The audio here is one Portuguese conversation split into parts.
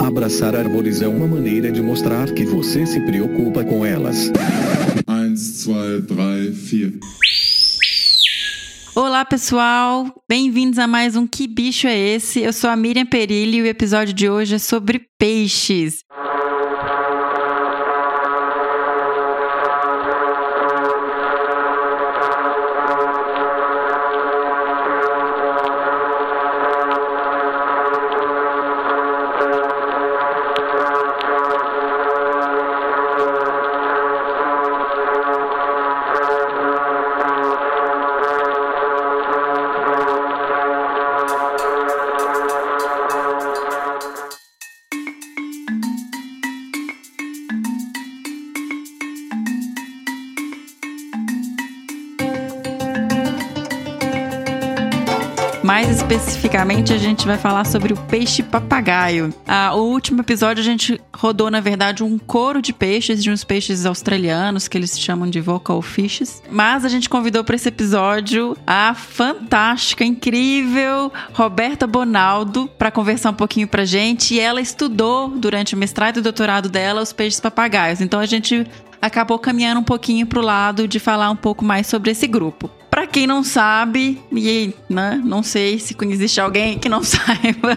Abraçar árvores é uma maneira de mostrar que você se preocupa com elas. 1, 2, 3, 4. Olá, pessoal! Bem-vindos a mais um Que Bicho é Esse? Eu sou a Miriam Perilli e o episódio de hoje é sobre peixes. Especificamente, a gente vai falar sobre o peixe papagaio. Ah, o último episódio a gente rodou, na verdade, um coro de peixes, de uns peixes australianos que eles chamam de vocal fishes. Mas a gente convidou para esse episódio a fantástica, incrível Roberta Bonaldo para conversar um pouquinho pra gente. E ela estudou durante o mestrado e doutorado dela os peixes papagaios. Então a gente acabou caminhando um pouquinho pro lado de falar um pouco mais sobre esse grupo. Quem não sabe, e né, não sei se existe alguém que não saiba,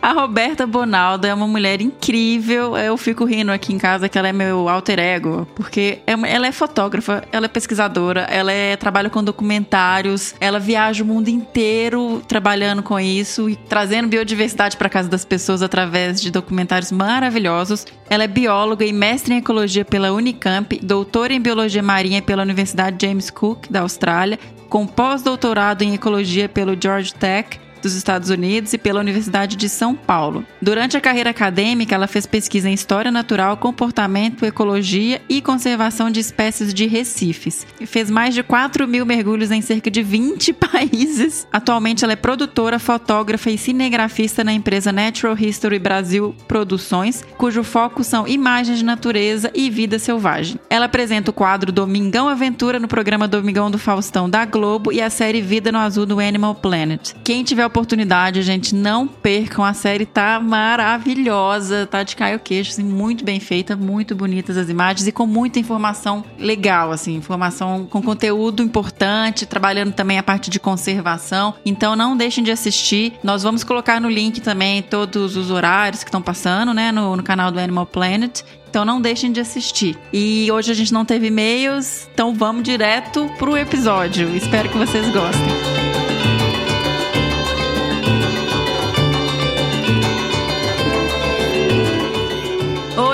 a Roberta Bonaldo é uma mulher incrível. Eu fico rindo aqui em casa que ela é meu alter ego, porque é ela é fotógrafa, ela é pesquisadora, ela é, trabalha com documentários, ela viaja o mundo inteiro trabalhando com isso e trazendo biodiversidade para casa das pessoas através de documentários maravilhosos. Ela é bióloga e mestre em ecologia pela Unicamp, doutora em biologia marinha pela Universidade James Cook da Austrália, com pós-doutorado em ecologia pelo Georgia Tech dos Estados Unidos e pela Universidade de São Paulo. Durante a carreira acadêmica, ela fez pesquisa em História Natural, Comportamento, Ecologia e Conservação de Espécies de Recifes. E fez mais de 4 mil mergulhos em cerca de 20 países. Atualmente, ela é produtora, fotógrafa e cinegrafista na empresa Natural History Brasil Produções, cujo foco são imagens de natureza e vida selvagem. Ela apresenta o quadro Domingão Aventura no programa Domingão do Faustão da Globo e a série Vida no Azul do Animal Planet. Quem tiver oportunidade, gente, não percam. A série tá maravilhosa, tá de caio queixo, assim, muito bem feita, muito bonitas as imagens e com muita informação legal, assim, informação com conteúdo importante, trabalhando também a parte de conservação. Então não deixem de assistir. Nós vamos colocar no link também todos os horários que estão passando, né, no, no canal do Animal Planet. Então não deixem de assistir. E hoje a gente não teve e-mails, então vamos direto pro episódio. Espero que vocês gostem.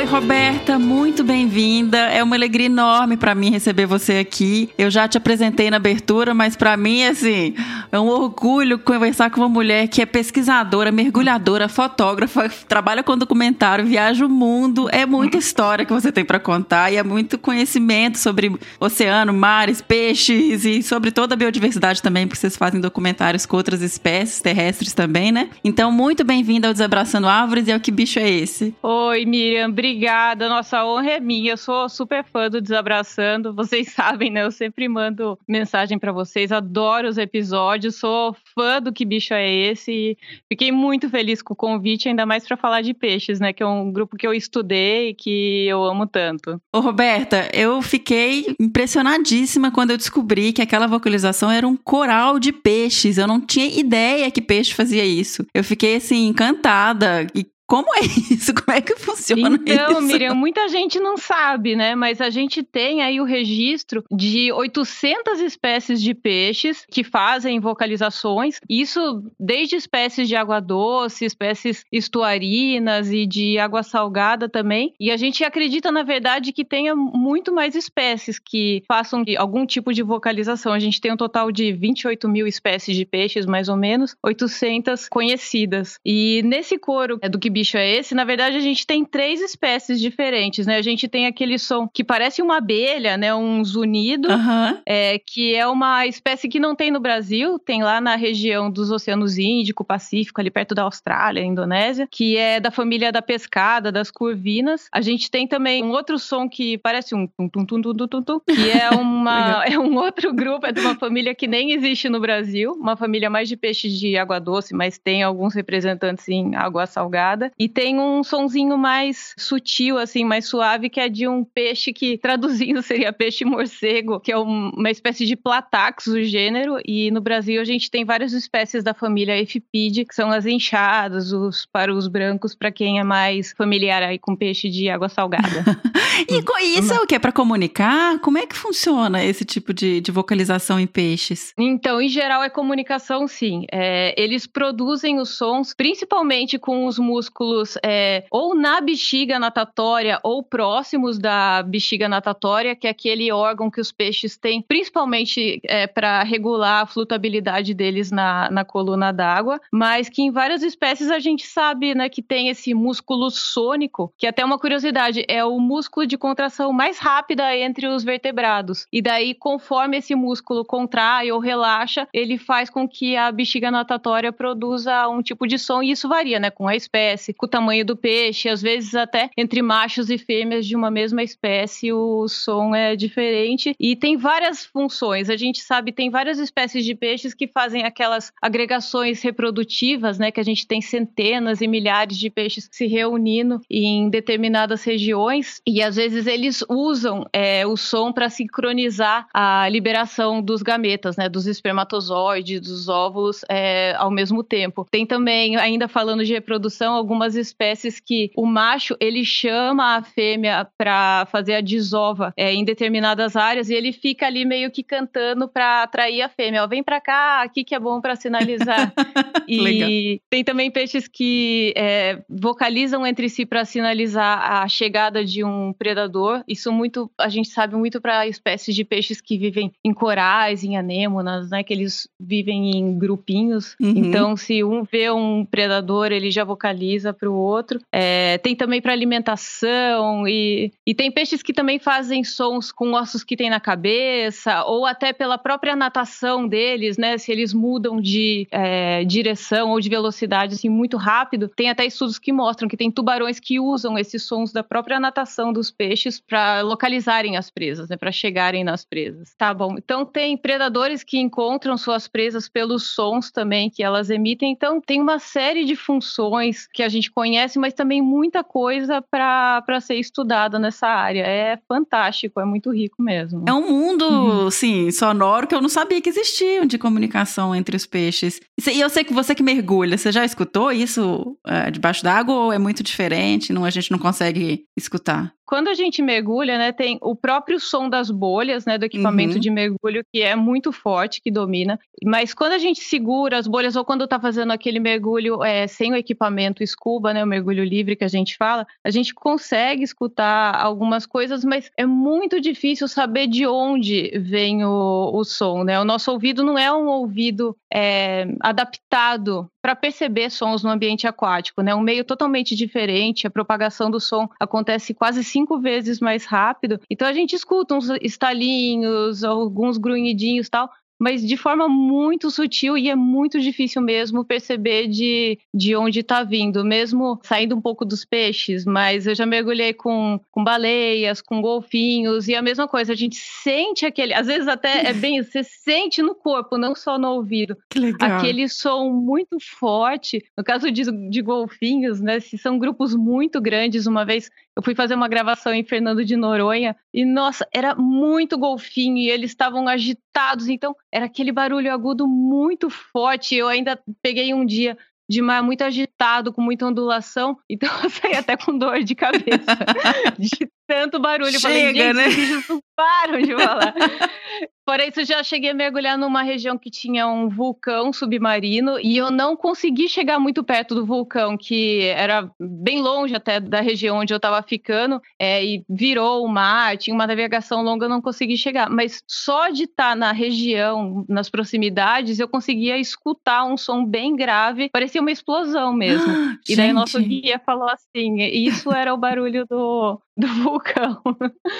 Roberta, muito bem-vinda. É uma alegria enorme para mim receber você aqui. Eu já te apresentei na abertura, mas para mim, assim, é um orgulho conversar com uma mulher que é pesquisadora, mergulhadora, fotógrafa, trabalha com documentário, viaja o mundo. É muita história que você tem para contar e é muito conhecimento sobre oceano, mares, peixes e sobre toda a biodiversidade também, porque vocês fazem documentários com outras espécies terrestres também, né? Então, muito bem-vinda ao Desabraçando Árvores e ao Que Bicho é Esse? Oi, Miriam, obrigada obrigada. Nossa honra é minha. Eu sou super fã do Desabraçando. Vocês sabem, né? Eu sempre mando mensagem para vocês. Adoro os episódios. Sou fã do Que Bicho é Esse. E fiquei muito feliz com o convite, ainda mais para falar de peixes, né? Que é um grupo que eu estudei e que eu amo tanto. Ô, Roberta, eu fiquei impressionadíssima quando eu descobri que aquela vocalização era um coral de peixes. Eu não tinha ideia que peixe fazia isso. Eu fiquei assim encantada e como é isso? Como é que funciona então, isso? Miriam, muita gente não sabe, né? Mas a gente tem aí o registro de 800 espécies de peixes que fazem vocalizações. Isso desde espécies de água doce, espécies estuarinas e de água salgada também. E a gente acredita, na verdade, que tenha muito mais espécies que façam algum tipo de vocalização. A gente tem um total de 28 mil espécies de peixes, mais ou menos, 800 conhecidas. E nesse coro é do que bicho é esse, na verdade a gente tem três espécies diferentes, né? A gente tem aquele som que parece uma abelha, né? Um zunido, uhum. é, que é uma espécie que não tem no Brasil, tem lá na região dos Oceanos Índico, Pacífico, ali perto da Austrália, Indonésia, que é da família da pescada, das curvinas. A gente tem também um outro som que parece um tum tum tum tum tum, tum que é uma é um outro grupo, é de uma família que nem existe no Brasil, uma família mais de peixes de água doce, mas tem alguns representantes em água salgada E tem um sonzinho mais sutil, assim, mais suave, que é de um peixe que, traduzindo, seria peixe morcego, que é uma espécie de platax, o gênero. E no Brasil a gente tem várias espécies da família Epipide, que são as enxadas, os parus brancos, para quem é mais familiar aí com peixe de água salgada. e, isso é o que? É para comunicar? Como é que funciona esse tipo de, de vocalização em peixes? Então, em geral, é comunicação, sim. É, eles produzem os sons, principalmente com os músculos é, ou na bexiga natatória ou próximos da bexiga natatória, que é aquele órgão que os peixes têm, principalmente é, para regular a flutuabilidade deles na, na coluna d'água, mas que em várias espécies a gente sabe né, que tem esse músculo sônico, que até uma curiosidade, é o músculo de contração mais rápida entre os vertebrados. E daí, conforme esse músculo contrai ou relaxa, ele faz com que a bexiga natatória produza um tipo de som, e isso varia, né, com a espécie, com o tamanho do peixe, às vezes até entre machos e fêmeas de uma mesma espécie o som é diferente e tem várias funções. A gente sabe tem várias espécies de peixes que fazem aquelas agregações reprodutivas, né, que a gente tem centenas e milhares de peixes se reunindo em determinadas regiões e às vezes eles usam é, o som para sincronizar a liberação dos gametas, né, dos espermatozoides, dos óvulos é, ao mesmo tempo. Tem também, ainda falando de reprodução, algumas espécies que o macho ele chama a fêmea para fazer a desova é, em determinadas áreas e ele fica ali meio que cantando para atrair a fêmea. Ó, vem para cá, aqui que é bom para sinalizar. e Legal. tem também peixes que é, vocalizam entre si para sinalizar a chegada de um predador. Isso muito a gente sabe muito para espécies de peixes que vivem em corais, em anêmonas, né? Que eles vivem em grupinhos. Uhum. Então, se um vê um predador, ele já vocaliza para o outro. É, tem também para alimentação e, e tem peixes que também fazem sons com ossos que tem na cabeça ou até pela própria natação deles, né? Se eles mudam de é, direção ou de velocidade assim muito rápido, tem até estudos que mostram que tem tubarões que usam esses sons da própria natação dos peixes para localizarem as presas, né? Para chegarem nas presas. Tá bom. Então tem predadores que encontram suas presas pelos sons também que elas emitem. Então tem uma série de funções que a gente conhece, mas também muita coisa para ser estudada nessa área. É fantástico, é muito rico mesmo. É um mundo, uhum. sim, sonoro que eu não sabia que existia de comunicação entre os peixes. E eu sei que você que mergulha, você já escutou isso é, debaixo d'água ou é muito diferente? Não, a gente não consegue escutar? Quando a gente mergulha, né, tem o próprio som das bolhas, né, do equipamento uhum. de mergulho que é muito forte, que domina. Mas quando a gente segura as bolhas ou quando está fazendo aquele mergulho é, sem o equipamento scuba, né, o mergulho livre que a gente fala, a gente consegue escutar algumas coisas, mas é muito difícil saber de onde vem o, o som, né? O nosso ouvido não é um ouvido é, adaptado para perceber sons no ambiente aquático, né? Um meio totalmente diferente, a propagação do som acontece quase cinco vezes mais rápido. Então a gente escuta uns estalinhos, alguns grunhidinhos tal, mas de forma muito sutil e é muito difícil mesmo perceber de, de onde está vindo, mesmo saindo um pouco dos peixes. Mas eu já mergulhei com, com baleias, com golfinhos, e a mesma coisa, a gente sente aquele, às vezes até é bem, você sente no corpo, não só no ouvido, aquele som muito forte. No caso de, de golfinhos, né, se são grupos muito grandes, uma vez eu fui fazer uma gravação em Fernando de Noronha e, nossa, era muito golfinho e eles estavam agitados, então era aquele barulho agudo muito forte. Eu ainda peguei um dia de mar muito agitado, com muita ondulação, então eu saí até com dor de cabeça de tanto barulho. Chega, Falei, né? Eles não param de falar. Fora isso, já cheguei a mergulhar numa região que tinha um vulcão submarino e eu não consegui chegar muito perto do vulcão, que era bem longe até da região onde eu estava ficando, é, e virou o mar, tinha uma navegação longa, eu não consegui chegar. Mas só de estar tá na região, nas proximidades, eu conseguia escutar um som bem grave, parecia uma explosão mesmo. Ah, e daí o nosso guia falou assim: isso era o barulho do, do vulcão.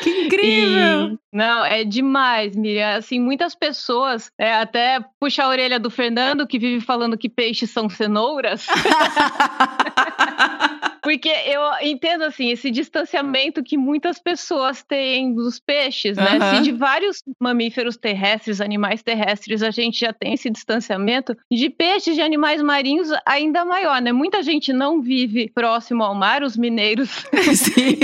Que incrível! E, não, é demais, Miriam. Assim, muitas pessoas, é, até puxar a orelha do Fernando, que vive falando que peixes são cenouras. Porque eu entendo, assim, esse distanciamento que muitas pessoas têm dos peixes, né? Aham. Se de vários mamíferos terrestres, animais terrestres, a gente já tem esse distanciamento, de peixes, de animais marinhos, ainda maior, né? Muita gente não vive próximo ao mar, os mineiros Sim.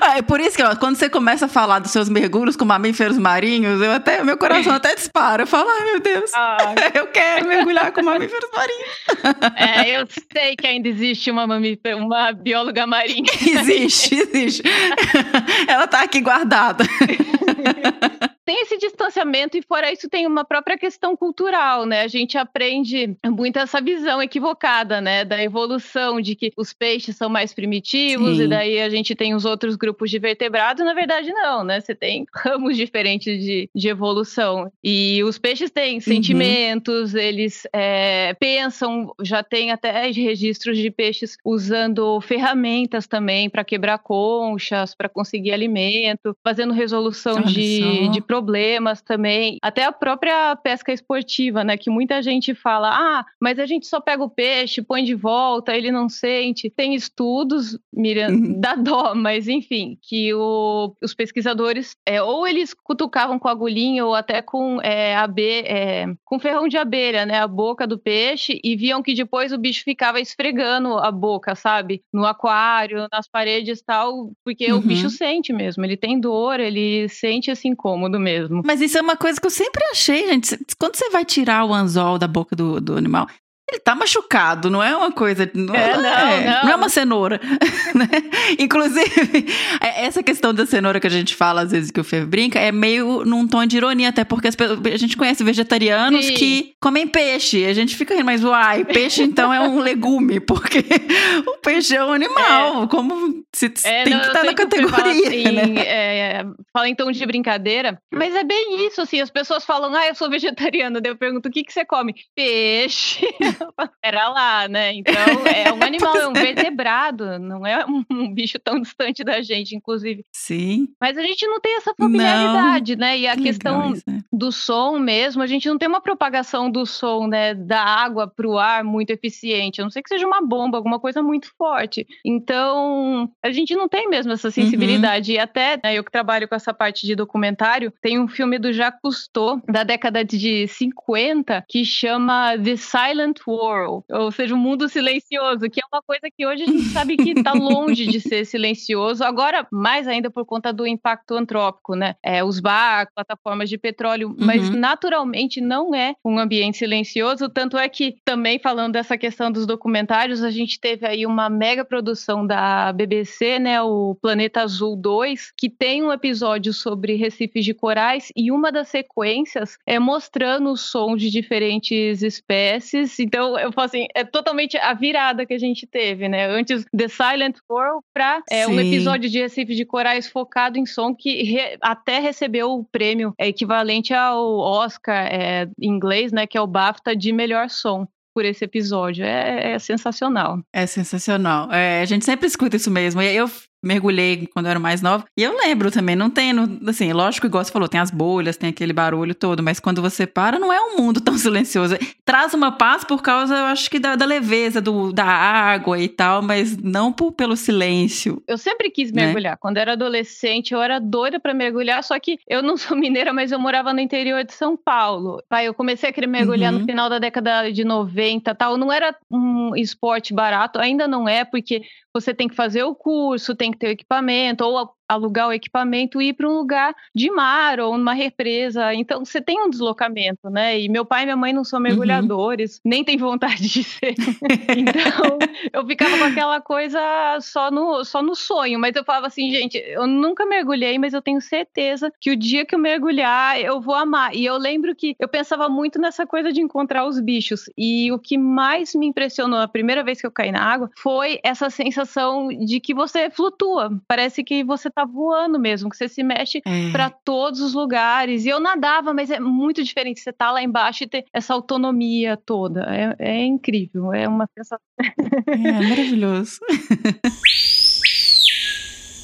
Ah, É por isso que ó, quando você começa a falar dos seus mergulhos com mamíferos marinhos, eu até, meu coração até dispara. Eu falo, ai meu Deus, Ah, eu quero mergulhar com mamíferos marinhos. é, eu sei que ainda existe uma mamífera, uma bióloga marinha. Existe, existe. Ela tá aqui guardada. tem esse distanciamento e fora isso tem uma própria questão cultural, né? A gente aprende muito essa visão equivocada, né, da evolução de que os peixes são mais primitivos Sim. e daí a gente tem os outros grupos de vertebrados, na verdade não, né? Você tem ramos diferentes de, de evolução e os peixes têm sentimentos, eles é, pensam, já tem até registros de peixes usando ferramentas também para quebrar conchas, para conseguir alimento, fazendo resolução Olha de, só. de problemas também. Até a própria pesca esportiva, né? Que muita gente fala, ah, mas a gente só pega o peixe, põe de volta, ele não sente. Tem estudos, Miriam, Uhum. dá dó, mas enfim, que o- os pesquisadores, é, ou eles cutucavam com agulhinha ou até com é, abe- é, com ferrão de abelha, né? A boca do peixe e viam que depois o bicho ficava esfregando a boca, sabe? No aquário, nas paredes e tal, porque o Uhum. bicho sente mesmo, ele tem dor, ele sente esse incômodo mesmo. Mas isso é uma coisa que eu sempre achei, gente. Quando você vai tirar o anzol da boca do, do animal, ele tá machucado, não é uma coisa. Não É, não não, é, não. é uma cenoura. né? Inclusive, é- essa questão da cenoura que a gente fala, às vezes, que o Fer brinca, é meio num tom de ironia, até porque a gente conhece vegetarianos Sim. que comem peixe. A gente fica rindo, mas uai, peixe então é um legume, porque o peixe é um animal. Como se É, tem não, que estar sei na categoria, assim, né? é, fala em tom de brincadeira, mas é bem isso, assim, as pessoas falam, ah, eu sou vegetariana, daí eu pergunto, o que, que você come? Peixe. Era lá, né? Então, é um animal, é um vertebrado, não é um, bicho tão distante da gente, inclusive. Sim. Mas a gente não tem essa familiaridade, né? E a que questão legal né? do som mesmo, a gente não tem uma propagação do som, né, da água para o ar muito eficiente, a não ser que seja uma bomba, alguma coisa muito forte. Então, a gente não tem mesmo essa sensibilidade. E até né, eu que trabalho com essa parte de documentário, tem um filme do Jacques Cousteau, da década de 50, que chama The Silent World, ou seja, o mundo silencioso, que é uma coisa que hoje a gente sabe que está longe de ser silencioso, agora mais ainda por conta do impacto antrópico, né? É, os barcos, plataformas de petróleo, mas Uhum. naturalmente não é um ambiente silencioso, tanto é que também falando dessa questão dos documentários, a gente teve aí uma mega produção da BBC, né, o Planeta Azul 2, que tem um episódio sobre recifes de corais e uma das sequências é mostrando o som de diferentes espécies. Então, eu falo assim, é totalmente a virada que a gente teve, né? Antes The Silent World para é, um episódio de Recife de Corais focado em som que re- até recebeu o prêmio é, equivalente ao Oscar é, em inglês, né? Que é o BAFTA de melhor som por esse episódio. É, é sensacional. É sensacional. É, a gente sempre escuta isso mesmo. E eu mergulhei quando eu era mais nova. E eu lembro também, não tem, assim, lógico, igual você falou, tem as bolhas, tem aquele barulho todo, mas quando você para, não é um mundo tão silencioso. Traz uma paz por causa, eu acho que da, da leveza do, da água e tal, mas não por- pelo silêncio. Eu sempre quis Né? mergulhar. Quando eu era adolescente, eu era doida para mergulhar, só que eu não sou mineira, mas eu morava no interior de São Paulo. Pai, eu comecei a querer mergulhar Uhum. no final da década de 90, tal. Não era um esporte barato, ainda não é, porque você tem que fazer o curso, tem que ter o equipamento, ou alugar o equipamento e ir para um lugar de mar ou numa represa. Então você tem um deslocamento, né? E meu pai e minha mãe não são mergulhadores, nem têm vontade de ser. então eu ficava com aquela coisa só no, só no sonho. Mas eu falava assim, gente, eu nunca mergulhei, mas eu tenho certeza que o dia que eu mergulhar, eu vou amar. E eu lembro que eu pensava muito nessa coisa de encontrar os bichos. E o que mais me impressionou a primeira vez que eu caí na água foi essa sensação de que você flutua. Parece que você tá voando mesmo, que você se mexe É. para todos os lugares. E eu nadava, mas é muito diferente você tá lá embaixo e ter essa autonomia toda. É, é incrível, é uma sensação. É maravilhoso.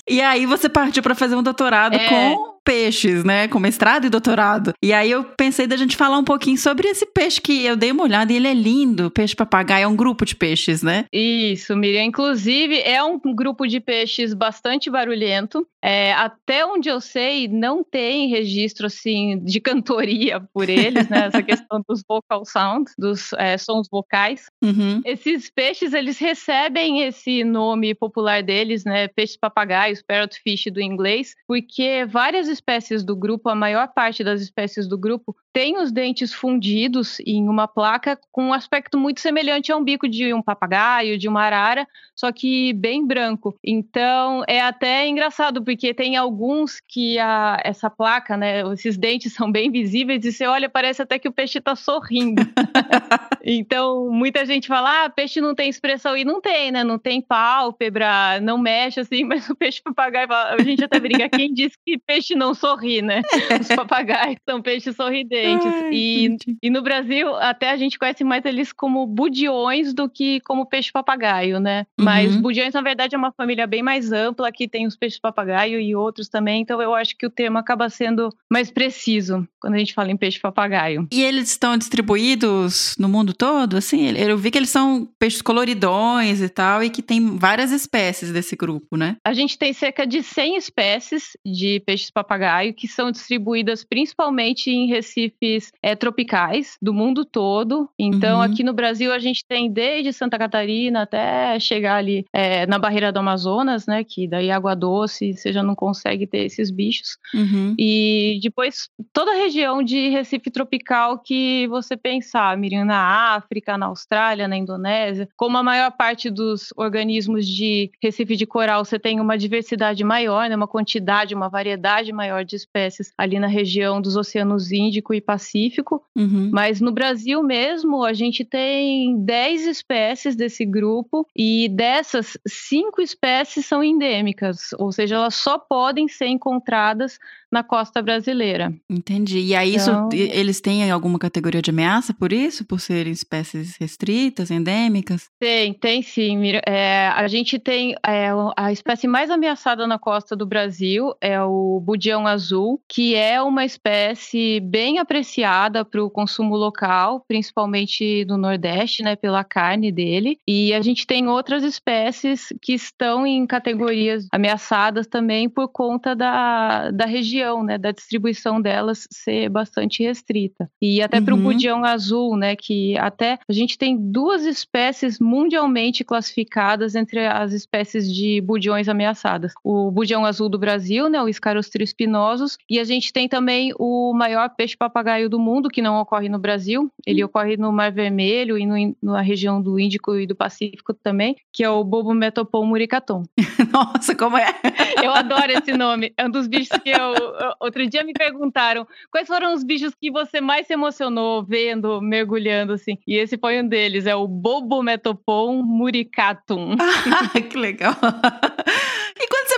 E aí você partiu para fazer um doutorado É. com peixes, né? Com mestrado e doutorado. E aí eu pensei da gente falar um pouquinho sobre esse peixe que eu dei uma olhada e ele é lindo. Peixe papagaio é um grupo de peixes, né? Isso, Miriam. Inclusive, é um grupo de peixes bastante barulhento. É, até onde eu sei, não tem registro assim de cantoria por eles, né? Essa questão dos vocal sounds, dos é, sons vocais. Uhum. Esses peixes, eles recebem esse nome popular deles, né? Peixes papagaios, parrotfish do inglês, porque várias espécies do grupo, a maior parte das espécies do grupo, tem os dentes fundidos em uma placa com um aspecto muito semelhante a um bico de um papagaio, de uma arara, só que bem branco. Então é até engraçado, porque tem alguns que a, essa placa, né, esses dentes são bem visíveis e você olha, parece até que o peixe está sorrindo. então muita gente fala, ah, peixe não tem expressão, e não tem, né? Não tem pálpebra, não mexe assim, mas o peixe papagaio, a gente até briga, quem disse que peixe não sorri, né? Os papagaios são peixes sorridentes diferentes. Ai, e, e no Brasil, até a gente conhece mais eles como budiões do que como peixe-papagaio, né? Uhum. Mas budiões, na verdade, é uma família bem mais ampla, que tem os peixes-papagaio e outros também. Então, eu acho que o termo acaba sendo mais preciso quando a gente fala em peixe-papagaio. E eles estão distribuídos no mundo todo? Assim, eu vi que eles são peixes coloridões e tal, e que tem várias espécies desse grupo, né? A gente tem cerca de 100 espécies de peixes-papagaio que são distribuídas principalmente em Recife recifes é, tropicais do mundo todo. Então, uhum. aqui no Brasil, a gente tem desde Santa Catarina até chegar ali é, na barreira do Amazonas, né? Que daí água doce, você já não consegue ter esses bichos. Uhum. E depois, toda a região de Recife tropical que você pensar, Miriam, na África, na Austrália, na Indonésia, como a maior parte dos organismos de Recife de coral, você tem uma diversidade maior, né, uma quantidade, uma variedade maior de espécies ali na região dos oceanos Índico e Pacífico, uhum. mas no Brasil mesmo a gente tem 10 espécies desse grupo e dessas, cinco espécies são endêmicas, ou seja, elas só podem ser encontradas na costa brasileira. Entendi. E aí então... isso, eles têm alguma categoria de ameaça por isso? Por serem espécies restritas, endêmicas? Tem, tem sim. É, a gente tem é, a espécie mais ameaçada na costa do Brasil é o budião azul, que é uma espécie bem apreciada para o consumo local, principalmente no Nordeste, né, pela carne dele. E a gente tem outras espécies que estão em categorias ameaçadas também por conta da, da região, né, da distribuição delas ser bastante restrita. E até uhum. para o budião azul, né, que até a gente tem duas espécies mundialmente classificadas entre as espécies de budiões ameaçadas. O budião azul do Brasil, né, o Scarostrio spinosus, e a gente tem também o maior peixe papagaio papagaio do mundo, que não ocorre no Brasil. Ele hum. ocorre no Mar Vermelho e no, na região do Índico e do Pacífico também, que é o Bobo Metopon muricatum. Nossa, como é? Eu adoro esse nome. É um dos bichos que eu. Outro dia me perguntaram quais foram os bichos que você mais se emocionou vendo, mergulhando assim. E esse foi um deles, é o Bobo Metopon muricatum. Ah, que legal.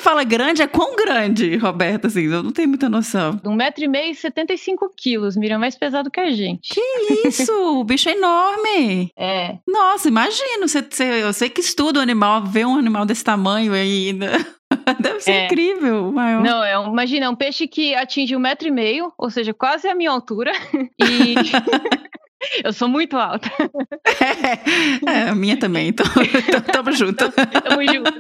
Fala grande, é quão grande, Roberta? Assim, eu não tenho muita noção. Um metro e meio e 75 quilos, Miriam, mais pesado que a gente. Que isso? o bicho é enorme. É. Nossa, imagino. Você, eu sei que estuda o animal, vê um animal desse tamanho ainda. Deve ser é. incrível. Maior. Não, é imagina, é um peixe que atinge um metro e meio, ou seja, quase a minha altura. E. Eu sou muito alta. É, é a minha também, então tamo junto. Tamo junto.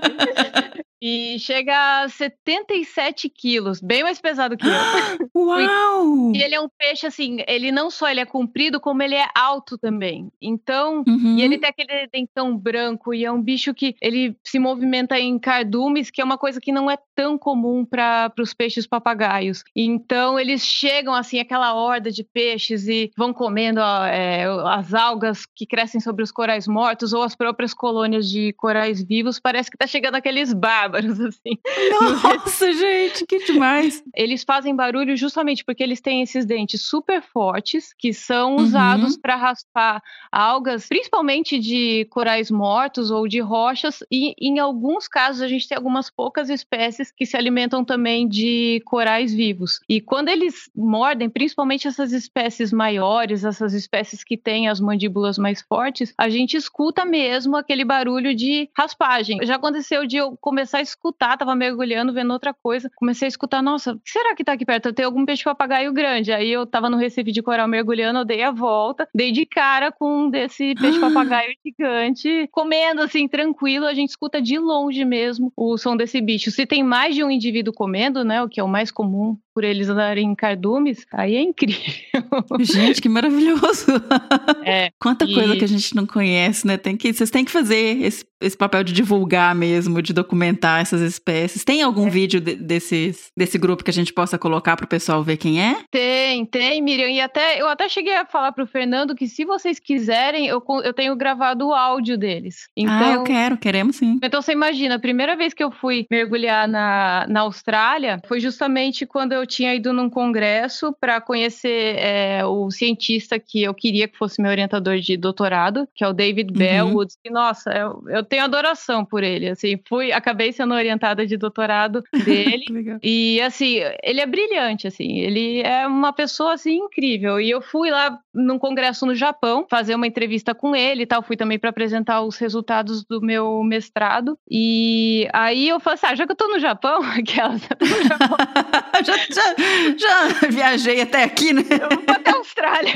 E chega a 77 quilos, bem mais pesado que eu. Uau! E ele é um peixe, assim, ele não só ele é comprido, como ele é alto também. Então, uhum. e ele tem aquele dentão branco, e é um bicho que ele se movimenta em cardumes, que é uma coisa que não é tão comum para os peixes papagaios. Então, eles chegam, assim, aquela horda de peixes e vão comendo ó, é, as algas que crescem sobre os corais mortos, ou as próprias colônias de corais vivos. Parece que tá chegando aqueles bárbaros bárbaros, assim. Nossa, gente, que demais! Eles fazem barulho justamente porque eles têm esses dentes super fortes, que são usados uhum. para raspar algas, principalmente de corais mortos ou de rochas, e em alguns casos a gente tem algumas poucas espécies que se alimentam também de corais vivos. E quando eles mordem, principalmente essas espécies maiores, essas espécies que têm as mandíbulas mais fortes, a gente escuta mesmo aquele barulho de raspagem. Já aconteceu de eu começar a escutar escutar, tava mergulhando, vendo outra coisa. Comecei a escutar, nossa, o que será que tá aqui perto? Tem algum peixe papagaio grande. Aí eu tava no Recife de coral mergulhando, eu dei a volta, dei de cara com um desse peixe papagaio gigante, comendo assim, tranquilo. A gente escuta de longe mesmo o som desse bicho. Se tem mais de um indivíduo comendo, né? O que é o mais comum por eles andarem cardumes, aí é incrível. Gente, que maravilhoso! É, Quanta e- coisa que a gente não conhece, né? Tem que, vocês têm que fazer esse, esse papel de divulgar mesmo, de documentar essas espécies. Tem É. algum vídeo de- desses, desse grupo que a gente possa colocar para o pessoal ver quem é? Tem, tem, Miriam. E até eu até cheguei a falar pro Fernando que se vocês quiserem, eu, eu tenho gravado o áudio deles. Então, ah, eu quero, queremos sim. Então você imagina, a primeira vez que eu fui mergulhar na, na Austrália foi justamente quando eu tinha ido num congresso para conhecer é, o cientista que eu queria que fosse meu orientador de doutorado, que é o David Uhum. Bellwood. E nossa, eu, eu tenho adoração por ele. Assim, fui, acabei sendo orientada de doutorado dele. E assim, ele é brilhante, assim, ele é uma pessoa assim incrível. E eu fui lá num congresso no Japão fazer uma entrevista com ele e tal, fui também para apresentar os resultados do meu mestrado. E aí eu falei assim: ah, já que eu tô no Japão, aquelas, eu Japão, já, já, já viajei até aqui, né? eu vou até a Austrália.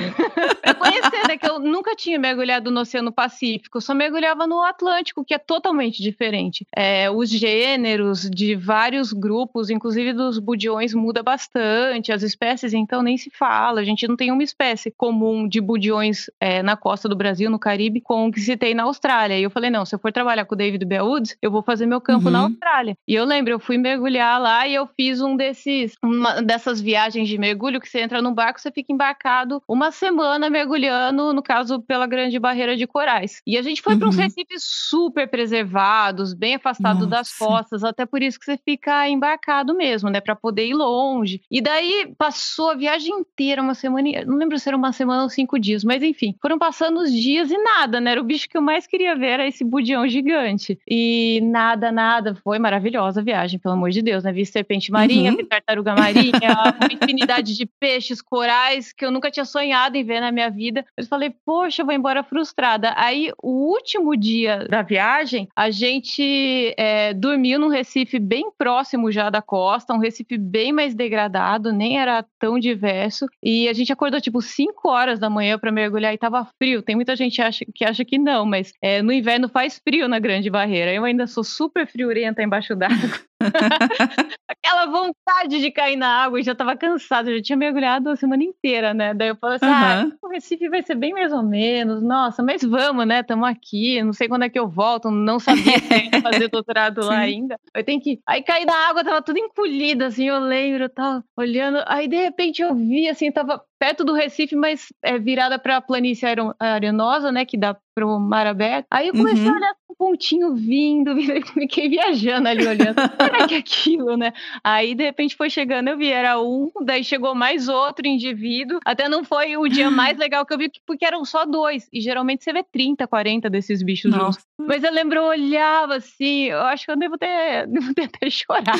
Eu conhecer, né? Que eu nunca tinha mergulhado no Oceano Pacífico, só mergulhava no Atlântico, que é totalmente diferente. É, os gêneros de vários grupos, inclusive dos budiões, muda bastante. As espécies, então, nem se fala. A gente não tem uma espécie comum de budiões é, na costa do Brasil, no Caribe, com o que se tem na Austrália. E eu falei, não, se eu for trabalhar com o David Bellwoods, eu vou fazer meu campo na Uhum. Austrália. E eu lembro, eu fui mergulhar lá e eu fiz um desses, uma dessas viagens de mergulho que você entra num barco, você fica embarcado uma semana mergulhando, no caso, pela Grande Barreira de Corais. E a gente foi para uns Uhum. recifes super preservados, bem afastados das Nossa. costas, até por isso que você fica embarcado mesmo, né, para poder ir longe. E daí passou a viagem inteira, uma semana, não lembro se era uma semana ou cinco dias, mas enfim, foram passando os dias e nada, né? Era o bicho que eu mais queria ver, era esse budião gigante. E nada, nada, foi maravilhosa a viagem, pelo amor de Deus, né? Vi serpente marinha, Uhum. vi tartaruga marinha, uma infinidade de peixes, corais que eu nunca tinha sonhado em ver na minha vida. Eu falei, poxa, eu vou embora frustrada. Aí, o último dia da viagem, a gente é, dormiu num recife bem próximo já da costa, um recife bem mais degradado, nem era tão diverso. E a gente acordou tipo 5 horas da manhã para mergulhar e tava frio. Tem muita gente acha, que acha que não, mas é, no inverno faz frio na Grande Barreira. Eu ainda sou super friorenta embaixo d'água. Aquela vontade de cair na água e já tava cansada, já tinha mergulhado a semana inteira, né? Daí eu falei assim: ah, Aham. o Recife vai ser bem mais ou menos, nossa, mas vamos, né? Tamo aqui, não sei quando é que eu volto, não sabia se eu ia fazer doutorado lá ainda. Eu tenho que. Aí caí na água, tava tudo encolhida, assim, eu lembro, eu tava olhando, aí de repente eu vi, assim, tava perto do Recife, mas é, virada pra planície aero- arenosa, né? Que dá pro mar aberto. Aí eu comecei Uhum. a olhar um pontinho vindo, vindo, fiquei viajando ali olhando. Será que é aquilo, né? Aí de repente foi chegando, eu vi, era um, daí chegou mais outro indivíduo. Até não foi o dia mais legal que eu vi, porque eram só dois. E geralmente você vê 30, 40 desses bichos juntos. Nossa. Mas eu lembro, eu olhava assim, eu acho que eu devo ter, devo ter até chorado.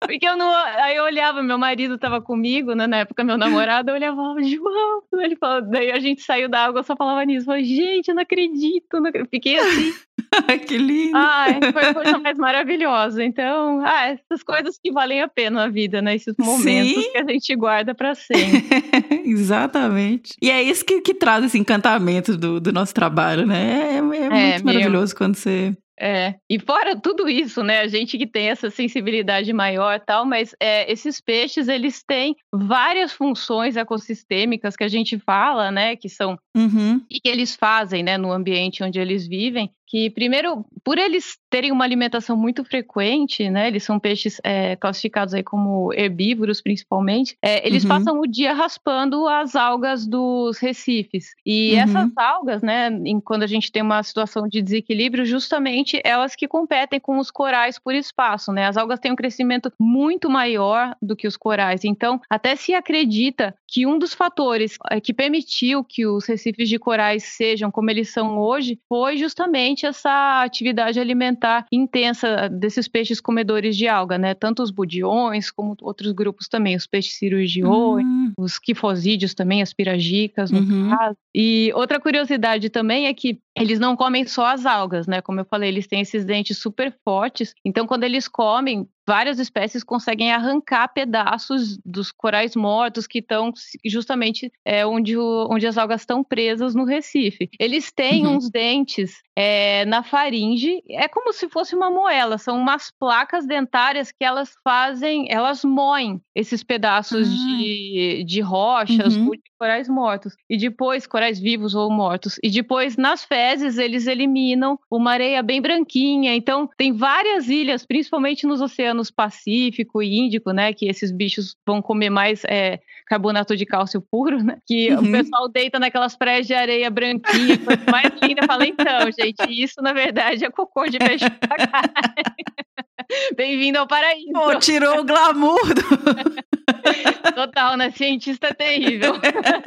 Porque eu não. Aí eu olhava, meu marido tava comigo, né? Na época, meu namorado, eu olhava, João. Ele falou, daí a gente saiu da água, eu só falava nisso. Eu falei, gente, eu não acredito. Não acredito. Fiquei assim. que lindo. Ai, foi a coisa mais maravilhosa. Então, ah, essas coisas que valem a pena na vida, né? Esses momentos Sim. que a gente guarda pra sempre. Exatamente. E é isso que, que traz esse encantamento do, do nosso trabalho, né? É, é muito meu. maravilhoso quando você. É, e fora tudo isso, né, a gente que tem essa sensibilidade maior e tal, mas é, esses peixes, eles têm várias funções ecossistêmicas que a gente fala, né, que são Uhum. e que eles fazem, né, no ambiente onde eles vivem, que primeiro, por eles terem uma alimentação muito frequente, né, eles são peixes é, classificados aí como herbívoros principalmente, é, eles Uhum. passam o dia raspando as algas dos recifes. E Uhum. essas algas, né, em- quando a gente tem uma situação de desequilíbrio, justamente elas que competem com os corais por espaço, né, as algas têm um crescimento muito maior do que os corais. Então, até se acredita que um dos fatores eh, que permitiu que os recifes de corais sejam como eles são hoje foi justamente essa atividade alimentar intensa desses peixes comedores de alga, né? Tanto os budiões como outros grupos também, os peixes cirurgiões, Hum, os quifosídeos também, as piragicas, no Uhum. caso. E outra curiosidade também é que eles não comem só as algas, né? Como eu falei, eles têm esses dentes super fortes. Então, quando eles comem, várias espécies conseguem arrancar pedaços dos corais mortos que estão justamente é, onde, o, onde as algas estão presas no Recife. Eles têm uhum. uns dentes é, na faringe, é como se fosse uma moela, são umas placas dentárias que elas fazem, elas moem esses pedaços de, de rochas uhum. de corais mortos. E depois, corais vivos ou mortos. E depois, nas fezes, eles eliminam uma areia bem branquinha. Então, tem várias ilhas, principalmente nos oceanos Pacífico e Índico, né? Que esses bichos vão comer mais é, carbonato de cálcio puro, né? Que uhum. o pessoal deita naquelas praias de areia branquinha, coisa mais linda. Fala, então, gente, isso na verdade é cocô de peixe Bem-vindo ao paraíso. Pô, tirou o glamour do... Total, né? Cientista é terrível.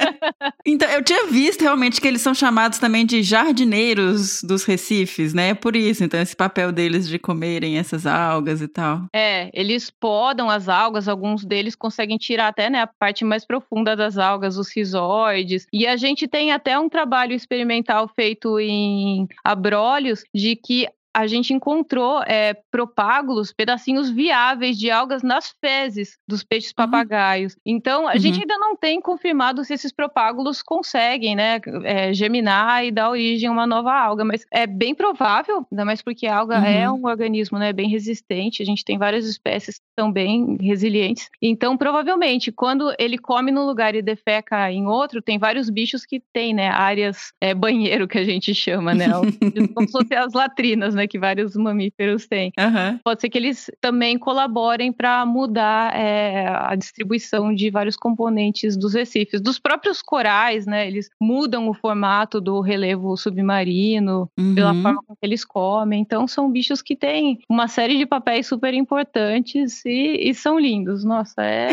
então, eu tinha visto realmente que eles são chamados também de jardineiros dos recifes, né? Por isso, então, esse papel deles de comerem essas algas e tal. É, eles podam as algas, alguns deles conseguem tirar até né, a parte mais profunda das algas, os rizoides. E a gente tem até um trabalho experimental feito em abrólios de que a gente encontrou é, propágulos, pedacinhos viáveis de algas nas fezes dos peixes uhum. papagaios. Uhum. Então, a uhum. gente ainda não tem confirmado se esses propágulos conseguem, né, é, geminar e dar origem a uma nova alga, mas é bem provável, ainda mais porque a alga é uhum. é um organismo, né, bem resistente. A gente tem várias espécies que são bem resilientes. Então, provavelmente, quando ele come num lugar e defeca em outro, tem vários bichos que têm, né, áreas é, banheiro que a gente chama, né, como se fossem as latrinas, né, que vários mamíferos têm. Uhum. Pode ser que eles também colaborem para mudar é, a distribuição de vários componentes dos recifes. Dos próprios corais, né? Eles mudam o formato do relevo submarino, uhum. pela forma como eles comem. Então, são bichos que têm uma série de papéis super importantes e, e são lindos. Nossa, é.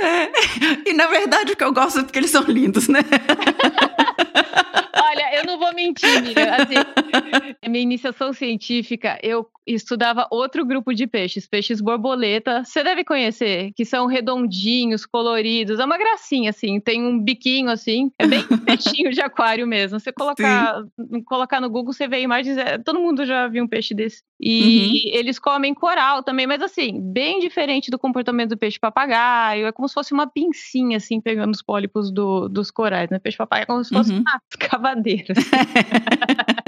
é. E na verdade o que eu gosto é porque eles são lindos, né? Olha, eu não vou mentir, Miriam. Assim, minha iniciação científica, eu estudava outro grupo de peixes, peixes borboleta. Você deve conhecer, que são redondinhos, coloridos. É uma gracinha, assim. Tem um biquinho, assim. É bem peixinho de aquário mesmo. Você colocar, colocar no Google, você vê imagens. É, todo mundo já viu um peixe desse. E uhum. eles comem coral também, mas assim, bem diferente do comportamento do peixe papagaio. É como se fosse uma pincinha, assim, pegando os pólipos do, dos corais, né? Peixe papagaio é como se fosse uhum. uma escavadeira.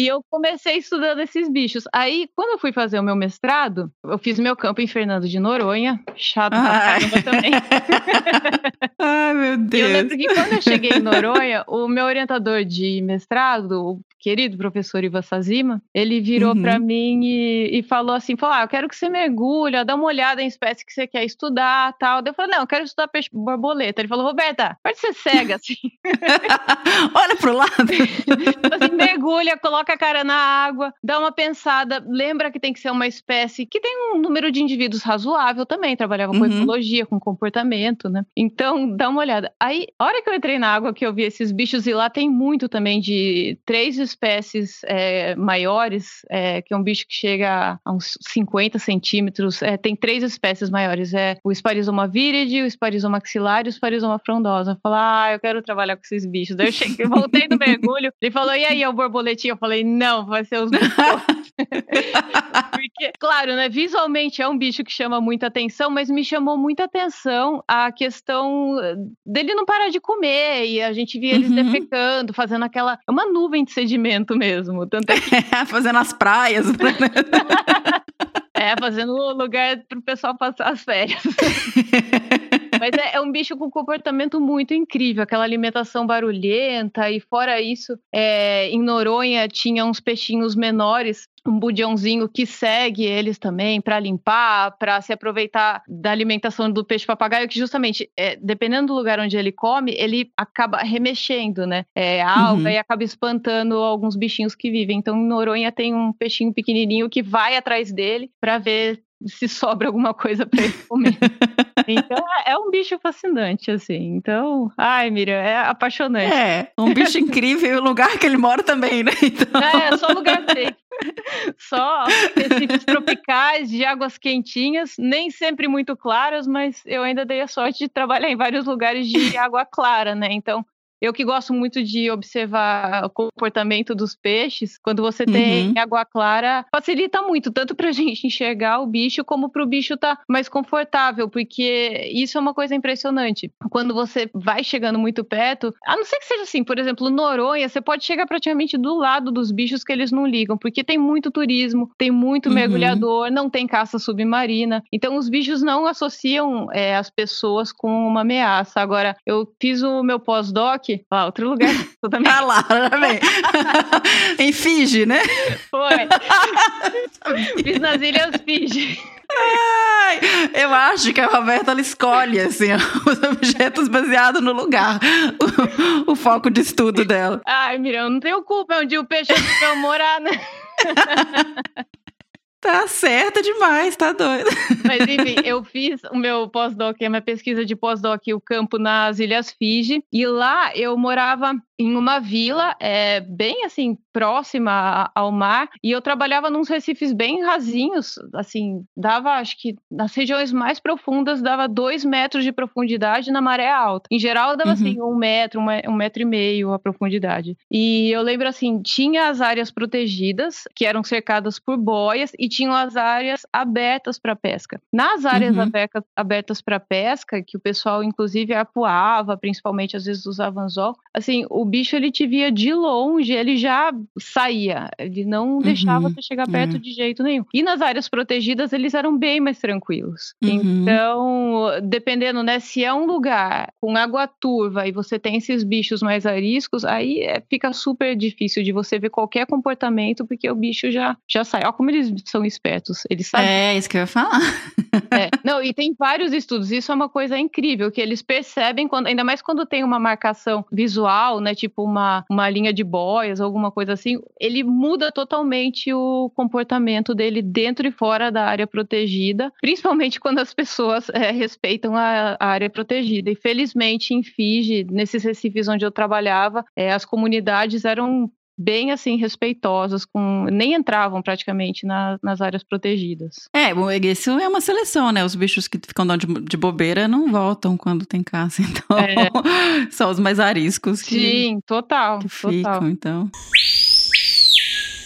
e eu comecei estudando esses bichos. Aí, quando eu fui fazer o meu mestrado, eu fiz meu campo em Fernando de Noronha. Chato pra caramba também. Ai, meu Deus. E eu lembro que quando eu cheguei em Noronha, o meu orientador de mestrado, querido professor Ivan Sazima, ele virou uhum. para mim e, e, falou assim, falou, ah, eu quero que você mergulhe, dá uma olhada em espécie que você quer estudar, tal. eu falei, não, eu quero estudar peixe borboleta. Ele falou, Roberta, pode ser cega, assim. Olha pro lado. assim, mergulha, coloca a cara na água, dá uma pensada, lembra que tem que ser uma espécie que tem um número de indivíduos razoável também, trabalhava com uhum. ecologia, com comportamento, né? Então, dá uma olhada. Aí, a hora que eu entrei na água, que eu vi esses bichos, e lá tem muito também de três espécies é, maiores, é, que é um bicho que chega a uns 50 centímetros. É, tem três espécies maiores: é o Sparizoma viride, o Sparizoma maxilar e o Sparizoma frondosa. Falei, ah, eu quero trabalhar com esses bichos. Daí eu cheguei, voltei do mergulho, ele falou, e aí, é o borboletinho? Eu falei, não, vai ser os bichos. Porque, claro, né, visualmente é um bicho que chama muita atenção, mas me chamou muita atenção a questão dele não parar de comer e a gente via eles uhum. defecando, fazendo aquela. É uma nuvem de sedimento mesmo. Tanto é que... fazendo as praias. É, fazendo lugar para o pessoal passar as férias. Mas é, é, um bicho com comportamento muito incrível, aquela alimentação barulhenta, e fora isso, é, em Noronha tinha uns peixinhos menores um budiãozinho que segue eles também para limpar, para se aproveitar da alimentação do peixe papagaio, que justamente, é, dependendo do lugar onde ele come, ele acaba remexendo, né? É, a alga uhum. e acaba espantando alguns bichinhos que vivem. Então, em Noronha tem um peixinho pequenininho que vai atrás dele para ver se sobra alguma coisa para ele comer. então é, é um bicho fascinante, assim. Então, ai, Miriam, é apaixonante. É, um bicho incrível e o lugar que ele mora também, né? Então... É, só lugar dele. Só recifes tropicais, de águas quentinhas, nem sempre muito claras, mas eu ainda dei a sorte de trabalhar em vários lugares de água clara, né? Então, Eu que gosto muito de observar o comportamento dos peixes, quando você tem Uhum. água clara, facilita muito, tanto pra gente enxergar o bicho, como pro bicho estar mais confortável, porque isso é uma coisa impressionante. Quando você vai chegando muito perto, a não ser que seja assim, por exemplo, Noronha, você pode chegar praticamente do lado dos bichos que eles não ligam, porque tem muito turismo, tem muito Uhum. mergulhador, não tem caça submarina. Então os bichos não associam é, as pessoas com uma ameaça. Agora, eu fiz o meu pós-doc, lá, outro lugar, totalmente Tá lá, já vem. em Fiji, né? foi. fiz nas Ilhas Fiji. Ai, eu acho que a Roberta ela escolhe assim, os objetos baseados no lugar, o, o foco de estudo dela. Ai, Miriam, eu não tenho culpa, é onde o peixe eu morar, né? Tá certa demais, tá doido. Mas enfim, eu fiz o meu pós-doc, a minha pesquisa de pós-doc, o campo nas Ilhas Fiji, e lá eu morava em uma vila, é, bem assim, próxima ao mar, e eu trabalhava nos recifes bem rasinhos, assim, dava, acho que nas regiões mais profundas, dava dois metros de profundidade na maré alta. Em geral, dava Uhum. assim, um metro, um me- um metro e meio a profundidade. E eu lembro assim, tinha as áreas protegidas, que eram cercadas por boias, e tinham as áreas abertas para pesca. Nas áreas Uhum. aberta- abertas para pesca, que o pessoal inclusive apuava, principalmente às vezes usava anzol, assim, o bicho ele te via de longe, ele já saía, ele não deixava Uhum. você chegar perto É. de jeito nenhum. E nas áreas protegidas eles eram bem mais tranquilos. Uhum. Então, dependendo, né, se é um lugar com água turva e você tem esses bichos mais ariscos, aí é- fica super difícil de você ver qualquer comportamento, porque o bicho já, já sai. Olha como eles são espertos. Eles sabem. É isso que eu ia falar. É. Não, e tem vários estudos. Isso é uma coisa incrível, que eles percebem, quando, ainda mais quando tem uma marcação visual, né? Tipo uma, uma linha de boias, alguma coisa assim, ele muda totalmente o comportamento dele dentro e fora da área protegida, principalmente quando as pessoas é, respeitam a, a área protegida. E felizmente em Fiji, nesses recifes onde eu trabalhava, é, as comunidades eram bem assim respeitosas, com nem entravam praticamente na- nas áreas protegidas. É, bom, isso é uma seleção, né? Os bichos que ficam de, de bobeira não voltam quando tem caça. Então, são os mais ariscos que, Sim, total, que total. ficam, então.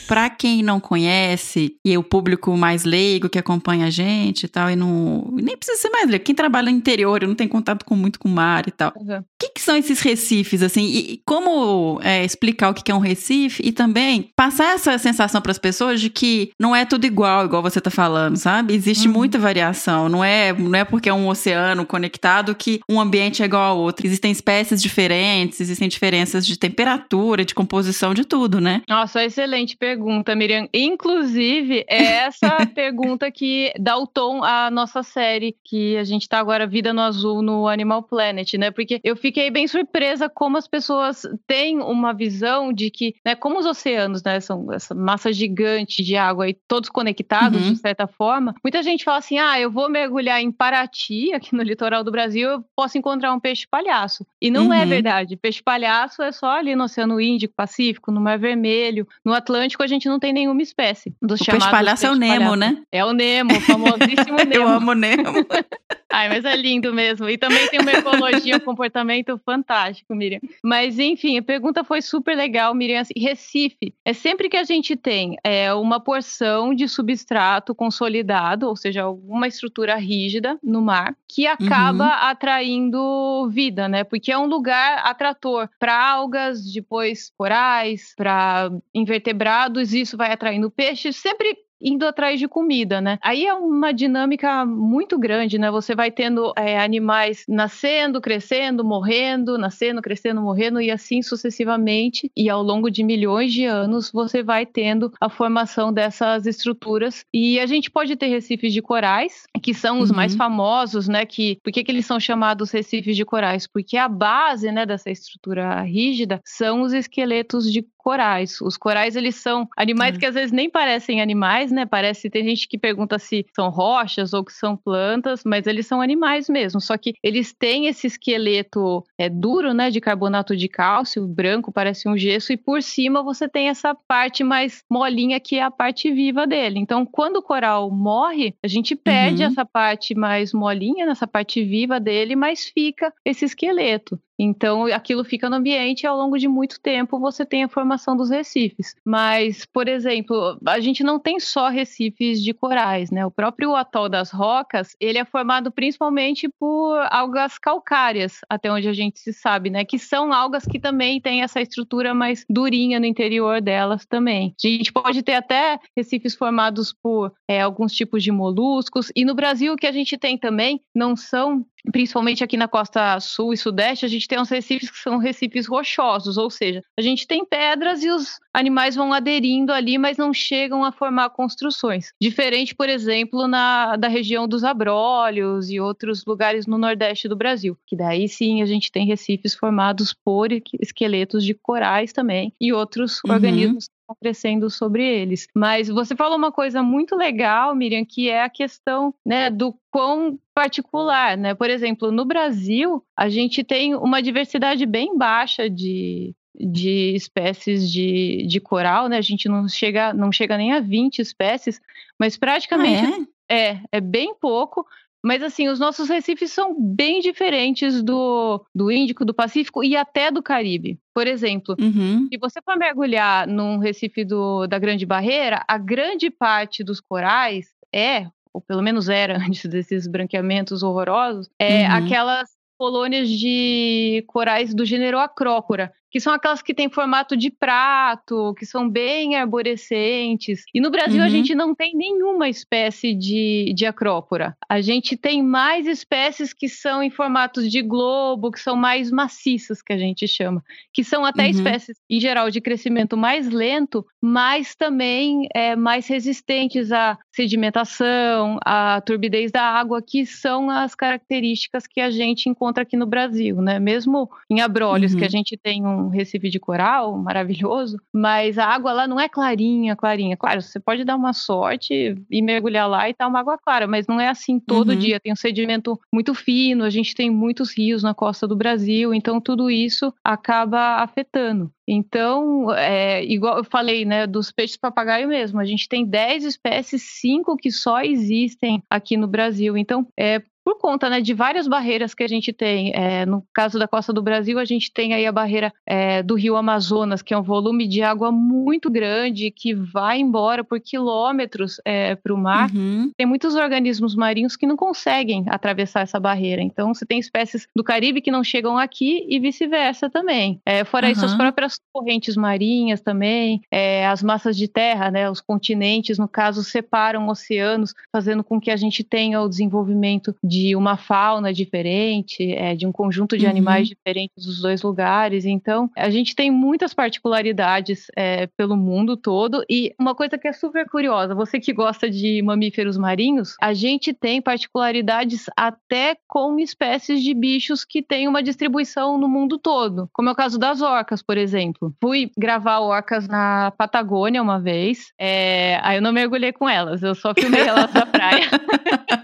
Pra quem não conhece, e o público mais leigo que acompanha a gente e tal, e não. Nem precisa ser mais leigo. Quem trabalha no interior e não tem contato com muito com o mar e tal. Uhum. O que, que são esses recifes, assim? E, como é, explicar o que, que é um recife e também passar essa sensação para as pessoas de que não é tudo igual, igual você tá falando, sabe? Existe Uhum. muita variação. Não é, não é porque é um oceano conectado que um ambiente é igual ao outro. Existem espécies diferentes, existem diferenças de temperatura, de composição, de tudo, né? Nossa, excelente pergunta, Miriam. Inclusive, é essa pergunta que dá o tom à nossa série, que a gente tá agora Vida no Azul no Animal Planet, né? Porque eu fiquei bem surpresa como as pessoas têm uma visão de que, né, como os oceanos, né, são essa massa gigante de água e todos conectados Uhum. de certa forma, muita gente fala assim: "Ah, eu vou mergulhar em Paraty, aqui no litoral do Brasil, eu posso encontrar um peixe palhaço". E não é Uhum. verdade. Peixe palhaço é só ali no Oceano Índico, Pacífico, no Mar Vermelho, no Atlântico a gente não tem nenhuma espécie. Dos O peixe chamados palhaço é o peixe Nemo, palhaço. né? É o Nemo, o famosíssimo Nemo. Eu amo Nemo. Ai, mas é lindo mesmo. E também tem uma ecologia, um comportamento fantástico, Miriam. Mas, enfim, a pergunta foi super legal, Miriam. Assim, Recife, é sempre que a gente tem é, uma porção de substrato consolidado, ou seja, alguma estrutura rígida no mar, que acaba atraindo vida, né? Porque é um lugar atrator para algas, depois corais, para invertebrados, isso vai atraindo peixes, sempre indo atrás de comida, né? Aí é uma dinâmica muito grande, né? Você vai tendo é, animais nascendo, crescendo, morrendo, nascendo, crescendo, morrendo e assim sucessivamente. E ao longo de milhões de anos você vai tendo a formação dessas estruturas. E a gente pode ter recifes de corais, que são os Uhum. mais famosos, né? Que por que, que eles são chamados recifes de corais? Porque a base, né, dessa estrutura rígida são os esqueletos de corais. Os corais eles são animais Hum. que às vezes nem parecem animais, né? Parece tem gente que pergunta se são rochas ou que são plantas, mas eles são animais mesmo. Só que eles têm esse esqueleto é duro, né, de carbonato de cálcio, branco, parece um gesso e por cima você tem essa parte mais molinha que é a parte viva dele. Então, quando o coral morre, a gente perde Uhum. essa parte mais molinha, nessa parte viva dele, mas fica esse esqueleto. Então, aquilo fica no ambiente e ao longo de muito tempo você tem a formação dos recifes. Mas, por exemplo, a gente não tem só recifes de corais, né? O próprio atol das rocas, ele é formado principalmente por algas calcárias, até onde a gente se sabe, né? Que são algas que também têm essa estrutura mais durinha no interior delas também. A gente pode ter até recifes formados por é, alguns tipos de moluscos. E no Brasil, o que a gente tem também não são principalmente aqui na costa sul e sudeste, a gente tem uns recifes que são recifes rochosos, ou seja, a gente tem pedras e os animais vão aderindo ali, mas não chegam a formar construções. Diferente, por exemplo, na da região dos Abrolhos e outros lugares no nordeste do Brasil, que daí sim a gente tem recifes formados por esqueletos de corais também e outros uhum. organismos crescendo sobre eles. Mas você falou uma coisa muito legal, Miriam, que é a questão né, do quão particular, né? Por exemplo, no Brasil, a gente tem uma diversidade bem baixa de, de espécies de, de coral, né? A gente não chega, não chega nem a 20 espécies, mas praticamente ah, é? é, é bem pouco. Mas assim, os nossos recifes são bem diferentes do, do Índico, do Pacífico e até do Caribe. Por exemplo, uhum. se você for mergulhar num recife do, da Grande Barreira, a grande parte dos corais é, ou pelo menos era antes desses branqueamentos horrorosos, é uhum. aquelas colônias de corais do gênero Acrópora, que são aquelas que têm formato de prato, que são bem arborescentes. E no Brasil uhum. a gente não tem nenhuma espécie de, de acrópora. A gente tem mais espécies que são em formatos de globo, que são mais maciças, que a gente chama. Que são até uhum. espécies, em geral, de crescimento mais lento, mas também é, mais resistentes à sedimentação, à turbidez da água, que são as características que a gente encontra aqui no Brasil, né? Mesmo em abrolhos, uhum. que a gente tem um recife de coral maravilhoso, mas a água lá não é clarinha, clarinha. Claro, você pode dar uma sorte e mergulhar lá e tá uma água clara, mas não é assim todo uhum. dia. Tem um sedimento muito fino, a gente tem muitos rios na costa do Brasil, então tudo isso acaba afetando. Então, é, igual eu falei, né, dos peixes papagaio mesmo, a gente tem 10 espécies, 5 que só existem aqui no Brasil. Então, é, por conta né, de várias barreiras que a gente tem. É, no caso da costa do Brasil, a gente tem aí a barreira é, do rio Amazonas, que é um volume de água muito grande que vai embora por quilômetros é, para o mar. Uhum. Tem muitos organismos marinhos que não conseguem atravessar essa barreira. Então, você tem espécies do Caribe que não chegam aqui e vice-versa também. É, fora uhum. isso, as próprias correntes marinhas também, as massas de terra, né, os continentes, no caso, separam oceanos, fazendo com que a gente tenha o desenvolvimento de de uma fauna diferente, é, de um conjunto de uhum. animais diferentes dos dois lugares. Então, a gente tem muitas particularidades é, pelo mundo todo. E uma coisa que é super curiosa, você que gosta de mamíferos marinhos, a gente tem particularidades até com espécies de bichos que têm uma distribuição no mundo todo, como é o caso das orcas, por exemplo. Fui gravar orcas na Patagônia uma vez, é, aí eu não mergulhei com elas, eu só filmei elas da praia.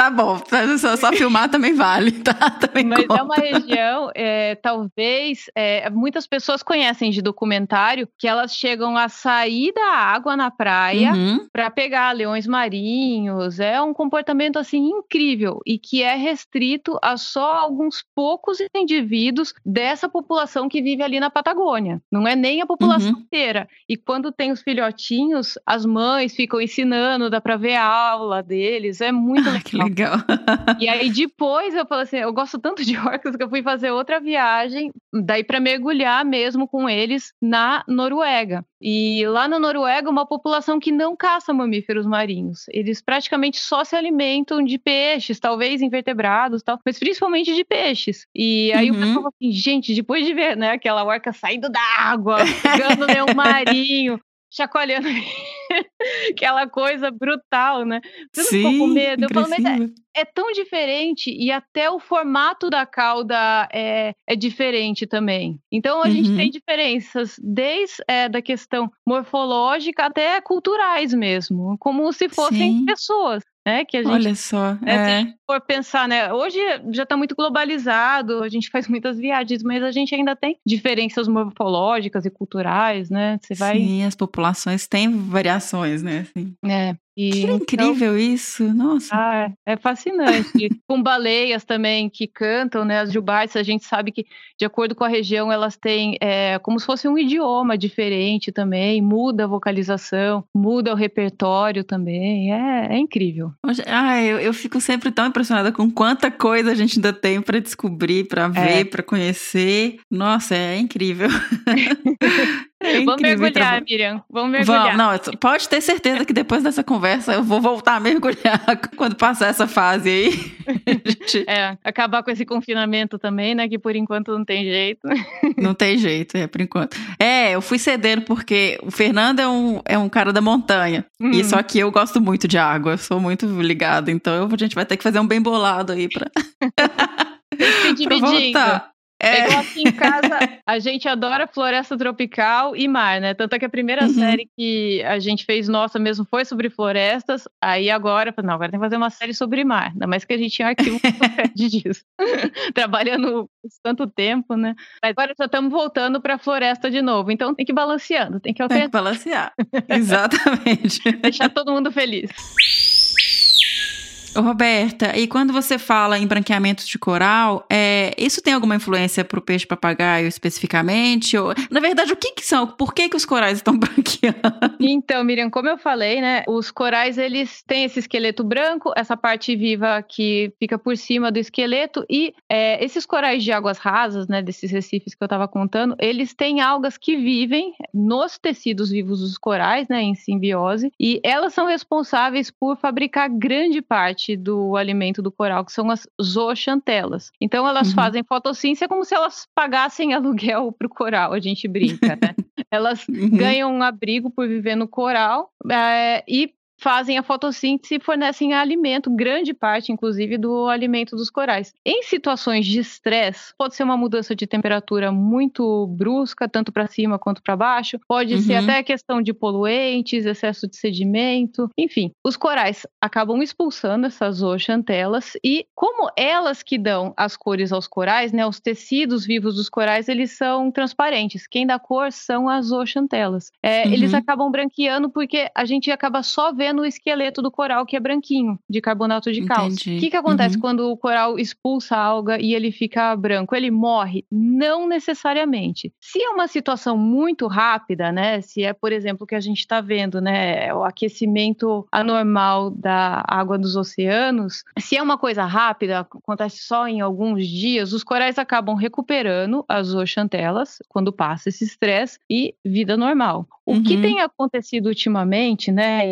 Tá bom, só, só filmar também vale, tá? Também Mas conta. é uma região, é, talvez, é, muitas pessoas conhecem de documentário que elas chegam a sair da água na praia uhum. para pegar leões marinhos. É um comportamento assim incrível e que é restrito a só alguns poucos indivíduos dessa população que vive ali na Patagônia. Não é nem a população uhum. inteira. E quando tem os filhotinhos, as mães ficam ensinando, dá para ver a aula deles. É muito ah, legal legal. E aí depois eu falei assim, eu gosto tanto de orcas que eu fui fazer outra viagem, daí para mergulhar mesmo com eles na Noruega. E lá na Noruega, uma população que não caça mamíferos marinhos. Eles praticamente só se alimentam de peixes, talvez invertebrados, tal, mas principalmente de peixes. E aí uhum. o pessoal falou assim, gente, depois de ver, né, aquela orca saindo da água, pegando leão marinho, chacoalhando aquela coisa brutal, né? Você Sim, não ficou com medo? Eu falo, mas é, é, tão diferente e até o formato da cauda é, é diferente também. Então a uhum. gente tem diferenças desde é, da questão morfológica até culturais mesmo, como se fossem Sim. pessoas né? Que a gente, Olha só, né, é. se for pensar, né? Hoje já está muito globalizado, a gente faz muitas viagens, mas a gente ainda tem diferenças morfológicas e culturais, né? Você vai. Sim, as populações têm variações, né? Assim. É. E, Que então, incrível isso, nossa. ah, é fascinante. com baleias também que cantam, né? As jubaites, a gente sabe que, de acordo com a região, elas têm é, como se fosse um idioma diferente também, muda a vocalização, muda o repertório também. É, é incrível. Ah, eu, eu fico sempre tão impressionada com quanta coisa a gente ainda tem pra descobrir, pra ver, pra conhecer. Nossa, é incrível. É Vamos mergulhar, Miriam. Vamos mergulhar. Vamos, não, pode ter certeza que depois dessa conversa eu vou voltar a mergulhar quando passar essa fase aí. Gente- É, acabar com esse confinamento também, né? Que por enquanto não tem jeito. Não tem jeito, é, por enquanto. É, eu fui cedendo porque o Fernando é um, é um cara da montanha. Hum. E só que eu gosto muito de água, eu sou muito ligada. Então a gente vai ter que fazer um bem bolado aí pra, Se pra dividindo. voltar. É É, igual aqui em casa, a gente adora floresta tropical e mar, né? Tanto é que a primeira Uhum. série que a gente fez nossa mesmo foi sobre florestas. Aí agora, não, agora tem que fazer uma série sobre mar. Ainda mais que a gente tinha arquivo muito grande disso. Trabalhando tanto tempo, né? Mas agora já estamos voltando para floresta de novo. Então tem que ir balanceando, tem que tem que alternar, balancear. Exatamente. deixar todo mundo feliz. Roberta, e quando você fala em branqueamento de coral, é, isso tem alguma influência para o peixe papagaio especificamente? Ou, na verdade, o que, que são? Por que, que os corais estão branqueando? Então, Miriam, como eu falei, né, os corais eles têm esse esqueleto branco, essa parte viva que fica por cima do esqueleto e é, esses corais de águas rasas, né, desses recifes que eu estava contando, eles têm algas que vivem nos tecidos vivos dos corais, né, em simbiose, e elas são responsáveis por fabricar grande parte do alimento do coral, que são as zooxantelas. Então, elas Uhum. fazem fotossíntese como se elas pagassem aluguel para o coral, a gente brinca, né? Elas Uhum. ganham um abrigo por viver no coral é, e fazem a fotossíntese e fornecem alimento, grande parte, inclusive, do alimento dos corais. Em situações de estresse, pode ser uma mudança de temperatura muito brusca, tanto para cima quanto para baixo, pode ser Uhum. até questão de poluentes, excesso de sedimento, enfim. Os corais acabam expulsando essas zooxantelas e, como elas que dão as cores aos corais, né, os tecidos vivos dos corais, eles são transparentes. Quem dá cor são as zooxantelas. É, Eles Uhum. acabam branqueando porque a gente acaba só vendo o esqueleto do coral que é branquinho, de carbonato de cálcio. Entendi. O que, que acontece Uhum. quando o coral expulsa a alga e ele fica branco? Ele morre? Não necessariamente. Se é uma situação muito rápida, né? Se é, por exemplo, o que a gente está vendo, né? O aquecimento anormal da água dos oceanos. Se é uma coisa rápida, acontece só em alguns dias, os corais acabam recuperando as zooxantelas quando passa esse estresse e vida normal. O que Uhum. tem acontecido ultimamente, né?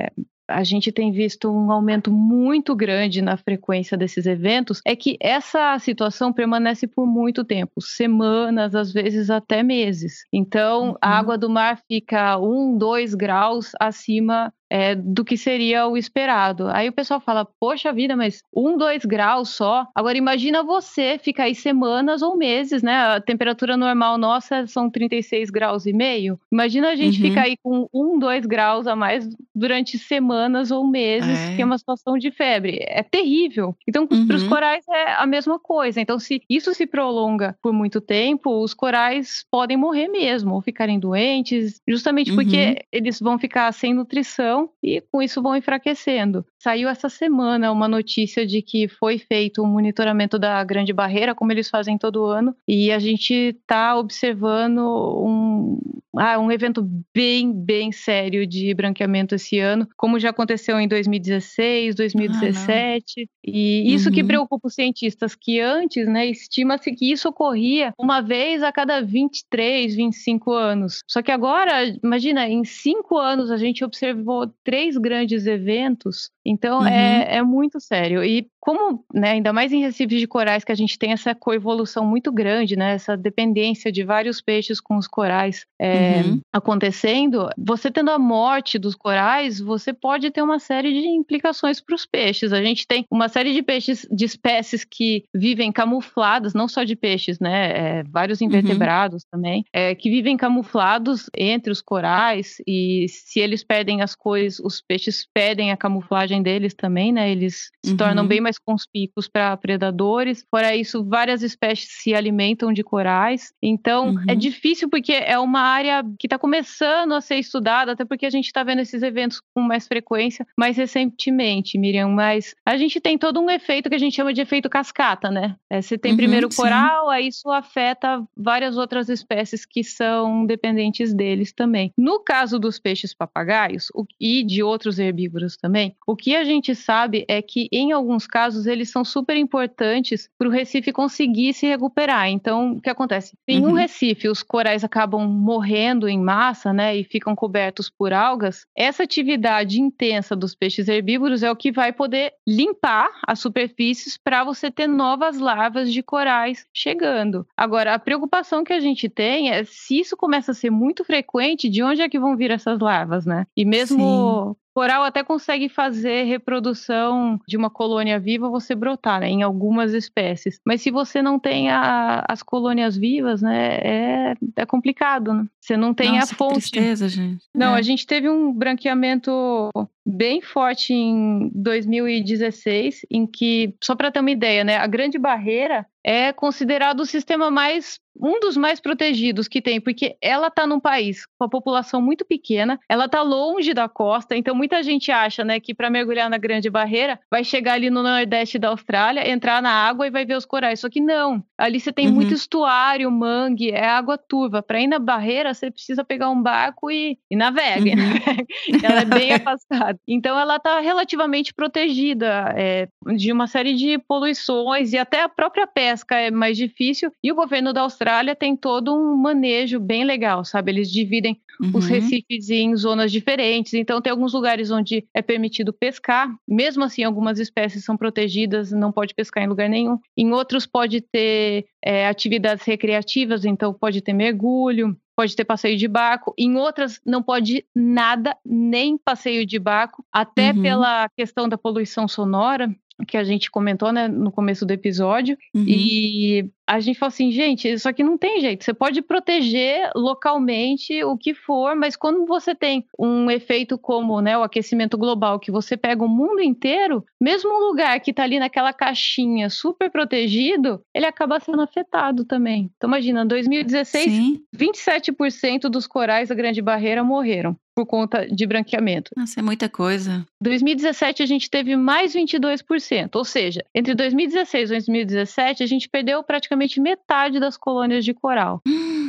É- a gente tem visto um aumento muito grande na frequência desses eventos, é que essa situação permanece por muito tempo, semanas, às vezes até meses. Então, a Uhum. água do mar fica um, dois graus acima é, do que seria o esperado. Aí o pessoal fala, poxa vida, mas um, dois graus só. Agora imagina você ficar aí semanas ou meses, né? A temperatura normal nossa são 36 graus e meio. Imagina a gente Uhum. ficar aí com um, dois graus a mais durante semanas ou meses, É. que é uma situação de febre. É terrível. Então, para os Uhum. corais é a mesma coisa. Então, se isso se prolonga por muito tempo, os corais podem morrer mesmo, ou ficarem doentes, justamente porque Uhum. eles vão ficar sem nutrição e com isso vão enfraquecendo. Saiu essa semana uma notícia de que foi feito um monitoramento da Grande Barreira, como eles fazem todo ano, e a gente está observando um, ah, um evento bem, bem sério de branqueamento esse ano, como já aconteceu em 2016, 2017. e isso que Uhum. preocupa os cientistas, que antes, né, estima-se que isso ocorria uma vez a cada 23, 25 anos. Só que agora, imagina, em cinco anos a gente observou três grandes eventos, então Uhum. é, é muito sério. E como, né, ainda mais em recifes de corais, que a gente tem essa coevolução muito grande, né, essa dependência de vários peixes com os corais é, Uhum. acontecendo, você tendo a morte dos corais, você pode ter uma série de implicações para os peixes. A gente tem uma série de peixes, de espécies que vivem camufladas, não só de peixes, né, é, vários invertebrados também, é, que vivem camuflados entre os corais e se eles perdem as cores, os peixes perdem a camuflagem deles também, né? Eles se Uhum. tornam bem mais conspícuos para predadores. Fora isso, várias espécies se alimentam de corais. Então, Uhum. é difícil porque é uma área que está começando a ser estudada, até porque a gente está vendo esses eventos com mais frequência, mais recentemente, Miriam. Mas a gente tem todo um efeito que a gente chama de efeito cascata, né? É, você tem Uhum, primeiro o sim. coral, aí isso afeta várias outras espécies que são dependentes deles também. No caso dos peixes papagaios o- e de outros herbívoros também, o que a gente sabe é que em alguns casos eles são super importantes para o Recife conseguir se recuperar. Então, o que acontece? Em um Uhum. Recife, os corais acabam morrendo em massa, né, e ficam cobertos por algas. Essa atividade intensa dos peixes herbívoros é o que vai poder limpar as superfícies para você ter novas larvas de corais chegando. Agora, a preocupação que a gente tem é se isso começa a ser muito frequente, de onde é que vão vir essas larvas, né? E mesmo coral até consegue fazer reprodução de uma colônia viva você brotar, né, em algumas espécies. Mas se você não tem a- as colônias vivas, né, é, é complicado, né? Você não tem Nossa, a que fonte. tristeza, gente. Não, É. a gente teve um branqueamento bem forte em 2016, em que, só para ter uma ideia, né, a Grande Barreira é considerado o sistema mais um dos mais protegidos que tem, porque ela está num país com a população muito pequena, ela está longe da costa, então muita gente acha, né, que para mergulhar na Grande Barreira vai chegar ali no nordeste da Austrália, entrar na água e vai ver os corais. Só que não, ali você tem Uhum. muito estuário, mangue, é água turva. Para ir na barreira você precisa pegar um barco e, e navegue. Uhum. né? ela é bem afastada. Então ela está relativamente protegida é, de uma série de poluições e até a própria pesca é mais difícil. E o governo da Austrália tem todo um manejo bem legal, sabe? Eles dividem os Uhum. recifes em zonas diferentes. Então, tem alguns lugares onde é permitido pescar. Mesmo assim, algumas espécies são protegidas, não pode pescar em lugar nenhum. Em outros, pode ter é, atividades recreativas, então pode ter mergulho. Pode ter passeio de barco, em outras não pode nada, nem passeio de barco, até Uhum. pela questão da poluição sonora, que a gente comentou né, no começo do episódio. Uhum. E a gente fala assim, gente, isso aqui não tem jeito. Você pode proteger localmente o que for, mas quando você tem um efeito como né, o aquecimento global, que você pega o mundo inteiro, mesmo um lugar que está ali naquela caixinha super protegido, ele acaba sendo afetado também. Então, imagina, 2016, Sim. 27% dos corais da Grande Barreira morreram por conta de branqueamento. Nossa, é muita coisa. 2017 a gente teve mais 22%, ou seja, entre 2016 e 2017 a gente perdeu praticamente metade das colônias de coral.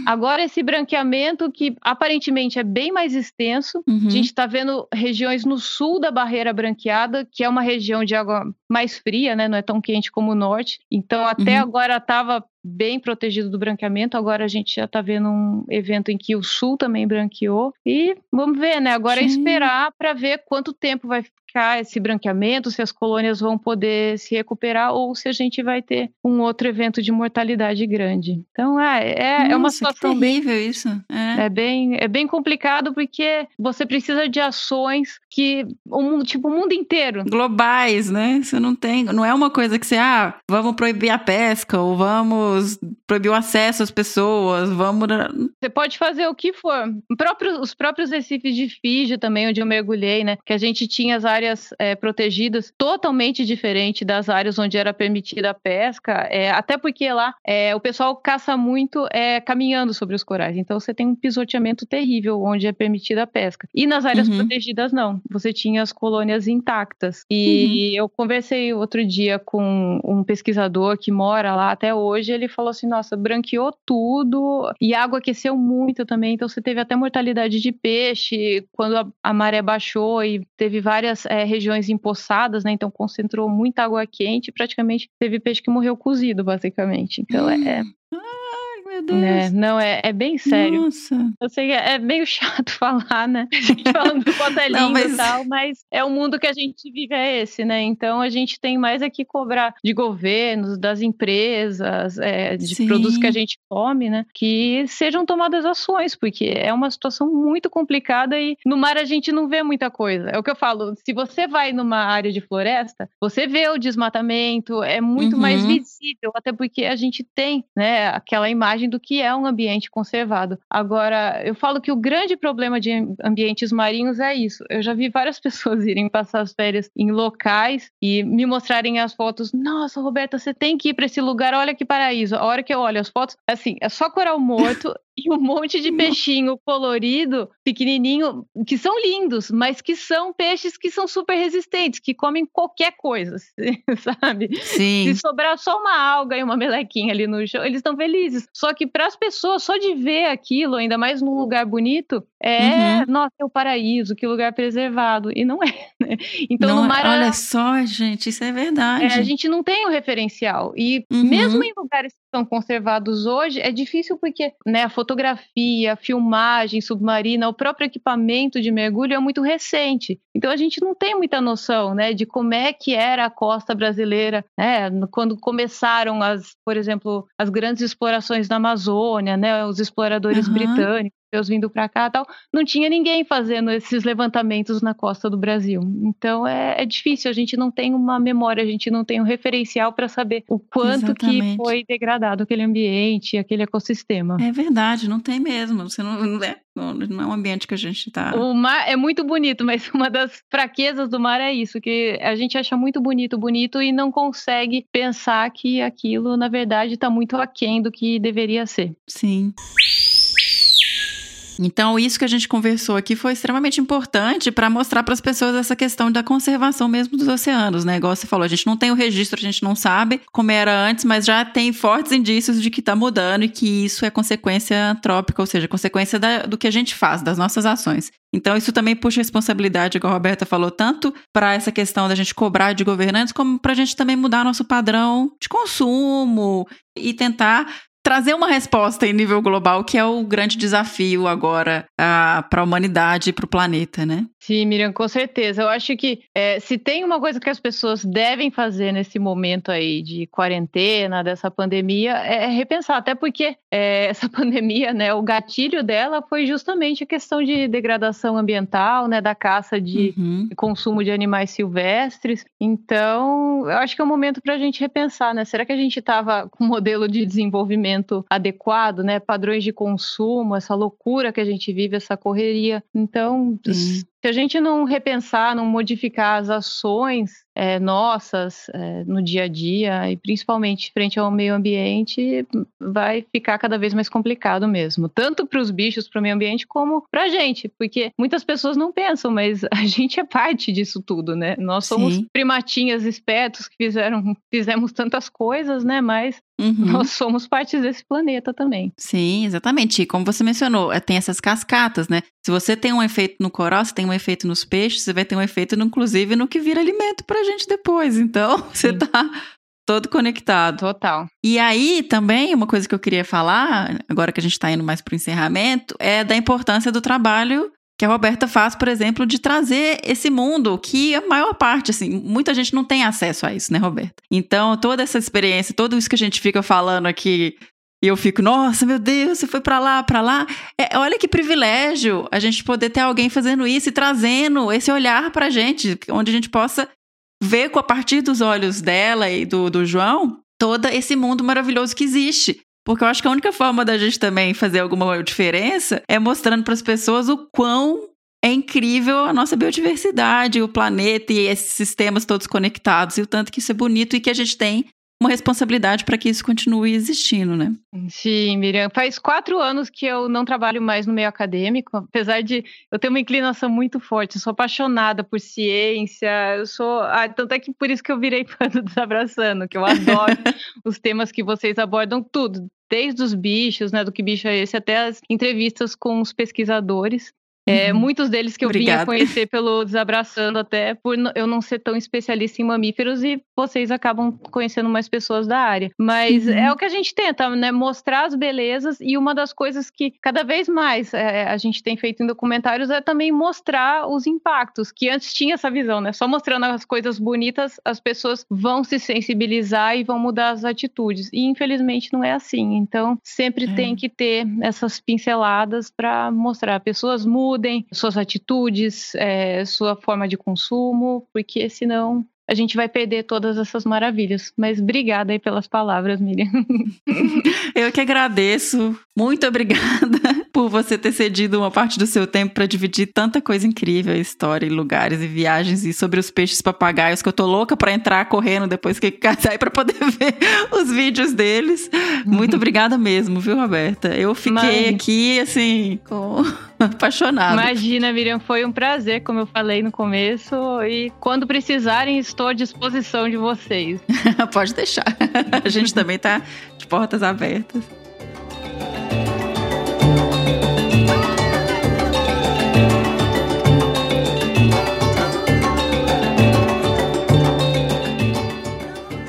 Agora esse branqueamento que aparentemente é bem mais extenso, Uhum. a gente está vendo regiões no sul da barreira branqueada, que é uma região de água mais fria, né? Não é tão quente como o norte. Então até Uhum. agora estava bem protegido do branqueamento. Agora a gente já está vendo um evento em que o sul também branqueou. E vamos ver, né? Agora é Sim. esperar para ver quanto tempo vai ficar esse branqueamento, se as colônias vão poder se recuperar ou se a gente vai ter um outro evento de mortalidade grande. Então é, é, é uma Nossa, que situação bem terrível isso. É. é bem, é bem complicado porque você precisa de ações que o mundo, tipo, o mundo inteiro. Globais, né? Você não tem. Não é uma coisa que você, ah, vamos proibir a pesca, ou vamos proibir o acesso às pessoas, vamos. Você pode fazer o que for. Próprio- os próprios recifes de Fiji também, onde eu mergulhei, né? Que a gente tinha as áreas é, protegidas totalmente diferente das áreas onde era permitida a pesca. é, até porque lá é, o pessoal caça muito é, caminhando sobre os corais. Então você tem um pisoteamento terrível onde é permitida a pesca. E nas áreas Uhum. protegidas, não. Você tinha as colônias intactas. E eu conversei outro dia com um pesquisador que mora lá até hoje. Ele falou assim: nossa, branqueou tudo e a água aqueceu muito também. Então você teve até mortalidade de peixe quando a, a maré baixou e teve várias é, regiões empoçadas, né? Então concentrou muita água quente e praticamente teve peixe que morreu cozido, basicamente. Então é, Ai, meu é, Deus. é, não, é, é bem sério. Nossa. Eu sei que é meio chato falar, né? A gente falando do quanto é lindo Não, mas- e tal, mas é o mundo que a gente vive é esse, né? Então a gente tem mais aqui cobrar de governos, das empresas, é, de Sim. produtos que a gente come, né? Que sejam tomadas ações, porque é uma situação muito complicada e no mar a gente não vê muita coisa. É o que eu falo, se você vai numa área de floresta, você vê o desmatamento, é muito Uhum. mais visível, até porque a gente tem, né, aquela imagem imagem do que é um ambiente conservado. Agora, eu falo que o grande problema de ambientes marinhos é isso. Eu já vi várias pessoas irem passar as férias em locais e me mostrarem as fotos. Nossa, Roberta, você tem que ir para esse lugar, olha que paraíso. A hora que eu olho as fotos, assim, é só coral morto e um monte de peixinho colorido, pequenininho, que são lindos, mas que são peixes que são super resistentes, que comem qualquer coisa, sabe? Sim. Se sobrar só uma alga e uma melequinha ali no chão, eles estão felizes. Só que para as pessoas, só de ver aquilo, ainda mais num lugar bonito, é, uhum. nossa, é o paraíso, que lugar preservado. E não é, né? Então, não, no é, mar. Olha só, gente, isso é verdade. É, a gente não tem o um referencial. E uhum. mesmo em lugares são conservados hoje, é difícil porque né, a fotografia, a filmagem submarina, o próprio equipamento de mergulho é muito recente. Então a gente não tem muita noção né, de como é que era a costa brasileira, né, quando começaram as, por exemplo, as grandes explorações na Amazônia, né, os exploradores uhum. britânicos europeus vindo para cá tal, não tinha ninguém fazendo esses levantamentos na costa do Brasil. Então é, é difícil, a gente não tem uma memória, a gente não tem um referencial para saber o quanto Exatamente. que foi degradado aquele ambiente, aquele ecossistema. É verdade, não tem mesmo. Você não, não é, não é um ambiente que a gente está. O mar é muito bonito, mas uma das fraquezas do mar é isso, que a gente acha muito bonito, bonito e não consegue pensar que aquilo, na verdade, está muito aquém do que deveria ser. Sim. Então, isso que a gente conversou aqui foi extremamente importante para mostrar para as pessoas essa questão da conservação mesmo dos oceanos, né? Igual você falou, a gente não tem o registro, a gente não sabe como era antes, mas já tem fortes indícios de que está mudando e que isso é consequência antrópica, ou seja, consequência da, do que a gente faz, das nossas ações. Então, isso também puxa responsabilidade, como a Roberta falou, tanto para essa questão da gente cobrar de governantes, como para a gente também mudar nosso padrão de consumo e tentar trazer uma resposta em nível global, que é o grande desafio agora para a humanidade e para o planeta, né? Sim, Miriam, com certeza. Eu acho que é, se tem uma coisa que as pessoas devem fazer nesse momento aí de quarentena, dessa pandemia, é repensar. Até porque é, essa pandemia, né, o gatilho dela foi justamente a questão de degradação ambiental, né, da caça de uhum. consumo de animais silvestres. Então, eu acho que é um momento para a gente repensar, né? Será que a gente estava com um modelo de desenvolvimento adequado, né? Padrões de consumo, essa loucura que a gente vive, essa correria. Então, uhum se a gente não repensar, não modificar as ações é, nossas é, no dia a dia e principalmente frente ao meio ambiente, vai ficar cada vez mais complicado mesmo, tanto para os bichos, para o meio ambiente, como para a gente, porque muitas pessoas não pensam, mas a gente é parte disso tudo, né? Nós somos Sim. primatinhas espertos que fizeram, fizemos tantas coisas, né? Mas Uhum. Nós somos parte desse planeta também. Sim, exatamente. E como você mencionou, é, tem essas cascatas, né? Se você tem um efeito no coral, você tem um efeito nos peixes, você vai ter um efeito, inclusive, no que vira alimento pra gente depois. Então, você tá todo conectado. Total. E aí, também, uma coisa que eu queria falar, agora que a gente está indo mais para o encerramento, é da importância do trabalho que a Roberta faz, por exemplo, de trazer esse mundo que a maior parte, assim, muita gente não tem acesso a isso, né, Roberta? Então, toda essa experiência, tudo isso que a gente fica falando aqui e eu fico, nossa, meu Deus, você foi para lá, para lá. É, olha que privilégio a gente poder ter alguém fazendo isso e trazendo esse olhar pra gente, onde a gente possa ver com a partir dos olhos dela e do, do João todo esse mundo maravilhoso que existe. Porque eu acho que a única forma da gente também fazer alguma diferença é mostrando para as pessoas o quão é incrível a nossa biodiversidade, o planeta e esses sistemas todos conectados, e o tanto que isso é bonito e que a gente tem uma responsabilidade para que isso continue existindo, né? Sim, Miriam. Faz quatro anos que eu não trabalho mais no meio acadêmico, apesar de eu ter uma inclinação muito forte. Eu sou apaixonada por ciência. Eu sou. Ah, tanto é que por isso que eu virei fã do Desabraçando, que eu adoro os temas que vocês abordam, tudo. Desde os bichos, né? Do que bicho é esse, até as entrevistas com os pesquisadores. É, uhum. Muitos deles que eu Obrigada. vinha conhecer pelo Desabraçando, até por eu não ser tão especialista em mamíferos, e vocês acabam conhecendo mais pessoas da área. Mas uhum. é o que a gente tenta, né? Mostrar as belezas, e uma das coisas que cada vez mais é, a gente tem feito em documentários é também mostrar os impactos, que antes tinha essa visão, né? Só mostrando as coisas bonitas, as pessoas vão se sensibilizar e vão mudar as atitudes. E infelizmente não é assim. Então, sempre é. tem que ter essas pinceladas para mostrar. Pessoas mudam mudem suas atitudes, é, sua forma de consumo, porque senão a gente vai perder todas essas maravilhas. Mas obrigada aí pelas palavras, Miriam. Eu que agradeço. Muito obrigada por você ter cedido uma parte do seu tempo para dividir tanta coisa incrível, história, e lugares e viagens e sobre os peixes papagaios que eu tô louca para entrar correndo depois que casar para poder ver os vídeos deles. Muito obrigada mesmo, viu, Roberta? Eu fiquei aqui assim com apaixonada. Imagina, Miriam, foi um prazer, como eu falei no começo, e quando precisarem, estou à disposição de vocês. Pode deixar. A gente também tá de portas abertas.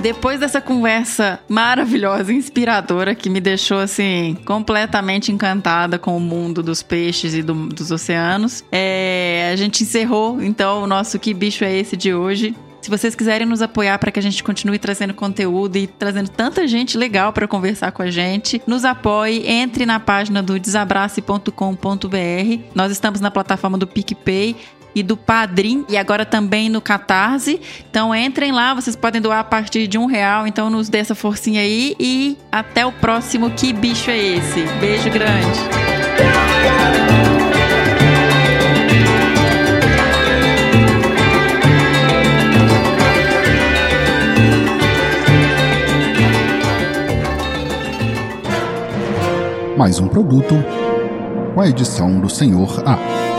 Depois dessa conversa maravilhosa, inspiradora, que me deixou assim completamente encantada com o mundo dos peixes e do, dos oceanos, é, a gente encerrou então o nosso Que Bicho é Esse de hoje. Se vocês quiserem nos apoiar para que a gente continue trazendo conteúdo e trazendo tanta gente legal para conversar com a gente, nos apoie, entre na página do desabrace.com.br. Nós estamos na plataforma do PicPay e do Padrim e agora também no Catarse. Então entrem lá, vocês podem doar a partir de um real. Então nos dê essa forcinha aí e até o próximo. Que bicho é esse? Beijo grande. Mais um produto com a edição do Senhor A.